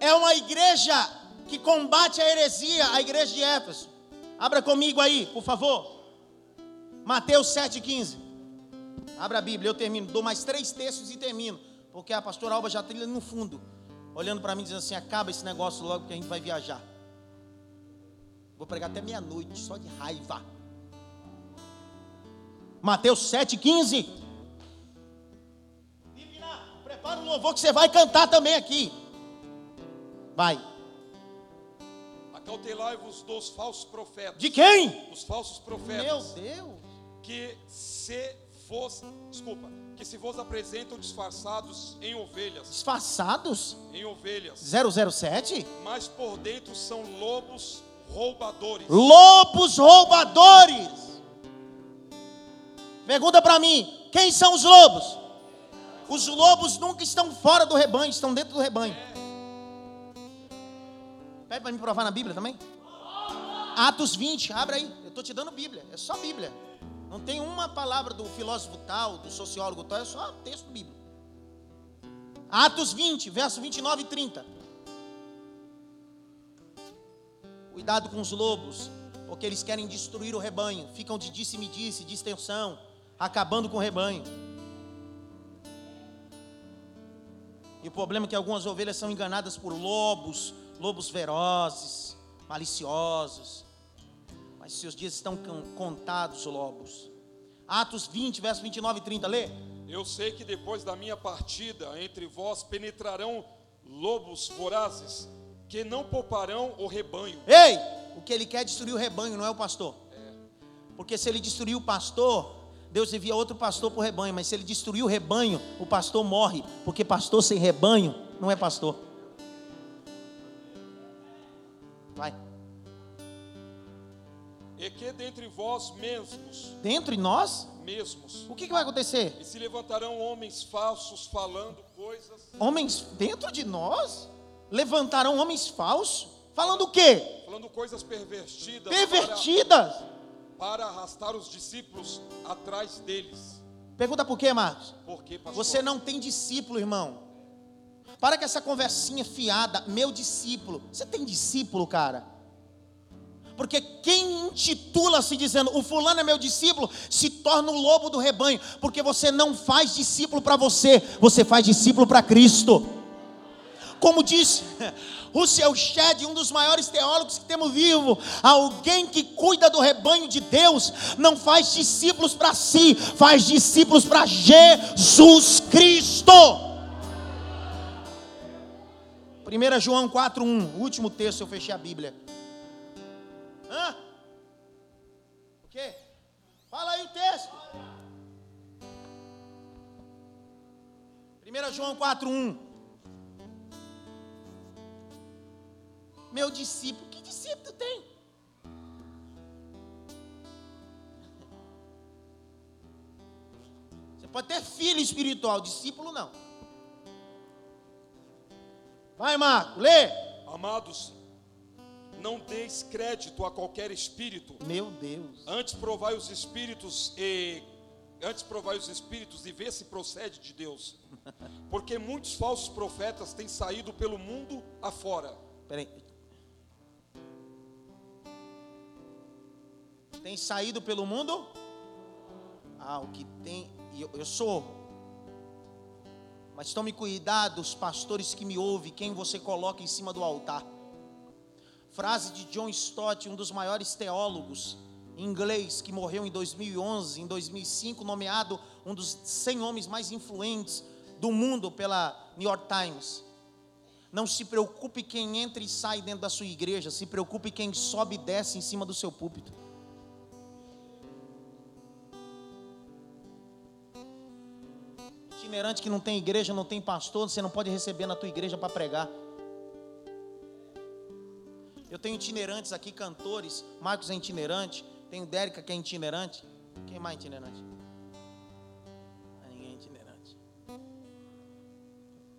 É uma igreja que combate a heresia, a igreja de Éfeso. Abra comigo aí, por favor. Mateus 7,15. Abra a Bíblia, eu termino. Dou mais três textos e termino. Porque a pastora Alba já trilha no fundo, olhando para mim dizendo assim: acaba esse negócio logo que a gente vai viajar. Vou pregar até meia-noite, só de raiva. Mateus 7,15. Divina, prepara o louvor que você vai cantar também aqui. Vai. Acautelai-vos dos falsos profetas. De quem? Os falsos Meu profetas. Deus. que se vos, desculpa, que se vos apresentam disfarçados em ovelhas, Disfarçados? em ovelhas, 007? mas por dentro são lobos roubadores. Lobos roubadores. Pergunta para mim: quem são os lobos? Os lobos nunca estão fora do rebanho, estão dentro do rebanho. Pede para me provar na Bíblia também. Atos 20, abre aí. Eu estou te dando Bíblia, é só Bíblia. Não tem uma palavra do filósofo tal, do sociólogo tal, é só texto bíblico. Atos 20, verso 29 e 30. Cuidado com os lobos, porque eles querem destruir o rebanho. Ficam de disse-me-disse, de extensão, acabando com o rebanho. E o problema é que algumas ovelhas são enganadas por lobos, lobos ferozes, maliciosos. Mas seus dias estão con- contados, lobos. Atos 20, verso 29 e 30, lê. Eu sei que depois da minha partida entre vós penetrarão lobos vorazes que não pouparão o rebanho. Ei, o que ele quer é destruir o rebanho, não é o pastor. Porque se ele destruir o pastor, Deus envia outro pastor para o rebanho. Mas se ele destruir o rebanho, o pastor morre. Porque pastor sem rebanho não é pastor. Vai. E que dentre vós mesmos, Dentro de nós, mesmos, o que, que vai acontecer? e se levantarão homens falsos falando coisas, Homens dentro de nós levantarão homens falsos, falando o quê? falando coisas pervertidas, Pervertidas. Para, para arrastar os discípulos atrás deles. Pergunta por quê, Marcos? Por quê, pastor? Você não tem discípulo, irmão. Para com essa conversinha fiada, meu discípulo. Você tem discípulo, cara? Porque quem intitula-se dizendo, o fulano é meu discípulo, se torna o lobo do rebanho. Porque você não faz discípulo para você, você faz discípulo para Cristo. Como disse o seu Shed, um dos maiores teólogos que temos vivo, alguém que cuida do rebanho de Deus, não faz discípulos para si, faz discípulos para Jesus Cristo. 1 João 4,1, o último texto, eu fechei a Bíblia. Hã? O quê? Fala aí o texto. 1 João 4,1. Meu discípulo, que discípulo tu tem? Você pode ter filho espiritual, discípulo não. Vai, Marco, lê. Amados, Não deis crédito a qualquer espírito. Meu Deus. Antes provai os espíritos e antes provai os espíritos e vê se procede de Deus. Porque muitos falsos profetas têm saído pelo mundo afora. Peraí. Tem saído pelo mundo? Ah, o que tem. Eu, eu sou. Mas tome cuidado, os pastores que me ouvem, quem você coloca em cima do altar. Frase de John Stott, um dos maiores teólogos inglês que morreu em 2011, em 2005, nomeado um dos 100 homens mais influentes do mundo pela New York Times. Não se preocupe quem entra e sai dentro da sua igreja, se preocupe quem sobe e desce em cima do seu púlpito. Itinerante que não tem igreja, não tem pastor, você não pode receber na tua igreja para pregar. Eu tenho itinerantes aqui, cantores. Marcos é itinerante. Tem o Dérica que é itinerante. Quem mais é itinerante? Ninguém é itinerante.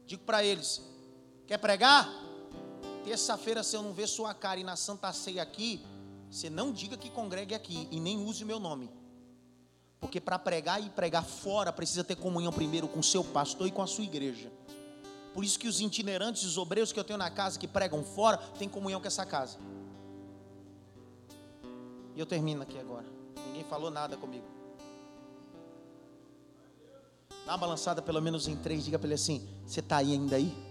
Digo para eles: quer pregar? Terça-feira, se eu não ver sua cara e na Santa Ceia aqui, você não diga que congregue aqui e nem use o meu nome. Porque para pregar e pregar fora, precisa ter comunhão primeiro com o seu pastor e com a sua igreja. Por isso que os itinerantes, os obreiros que eu tenho na casa que pregam fora, têm comunhão com essa casa. E eu termino aqui agora. Ninguém falou nada comigo. Dá uma balançada pelo menos em três, diga para ele assim: Você está aí ainda aí?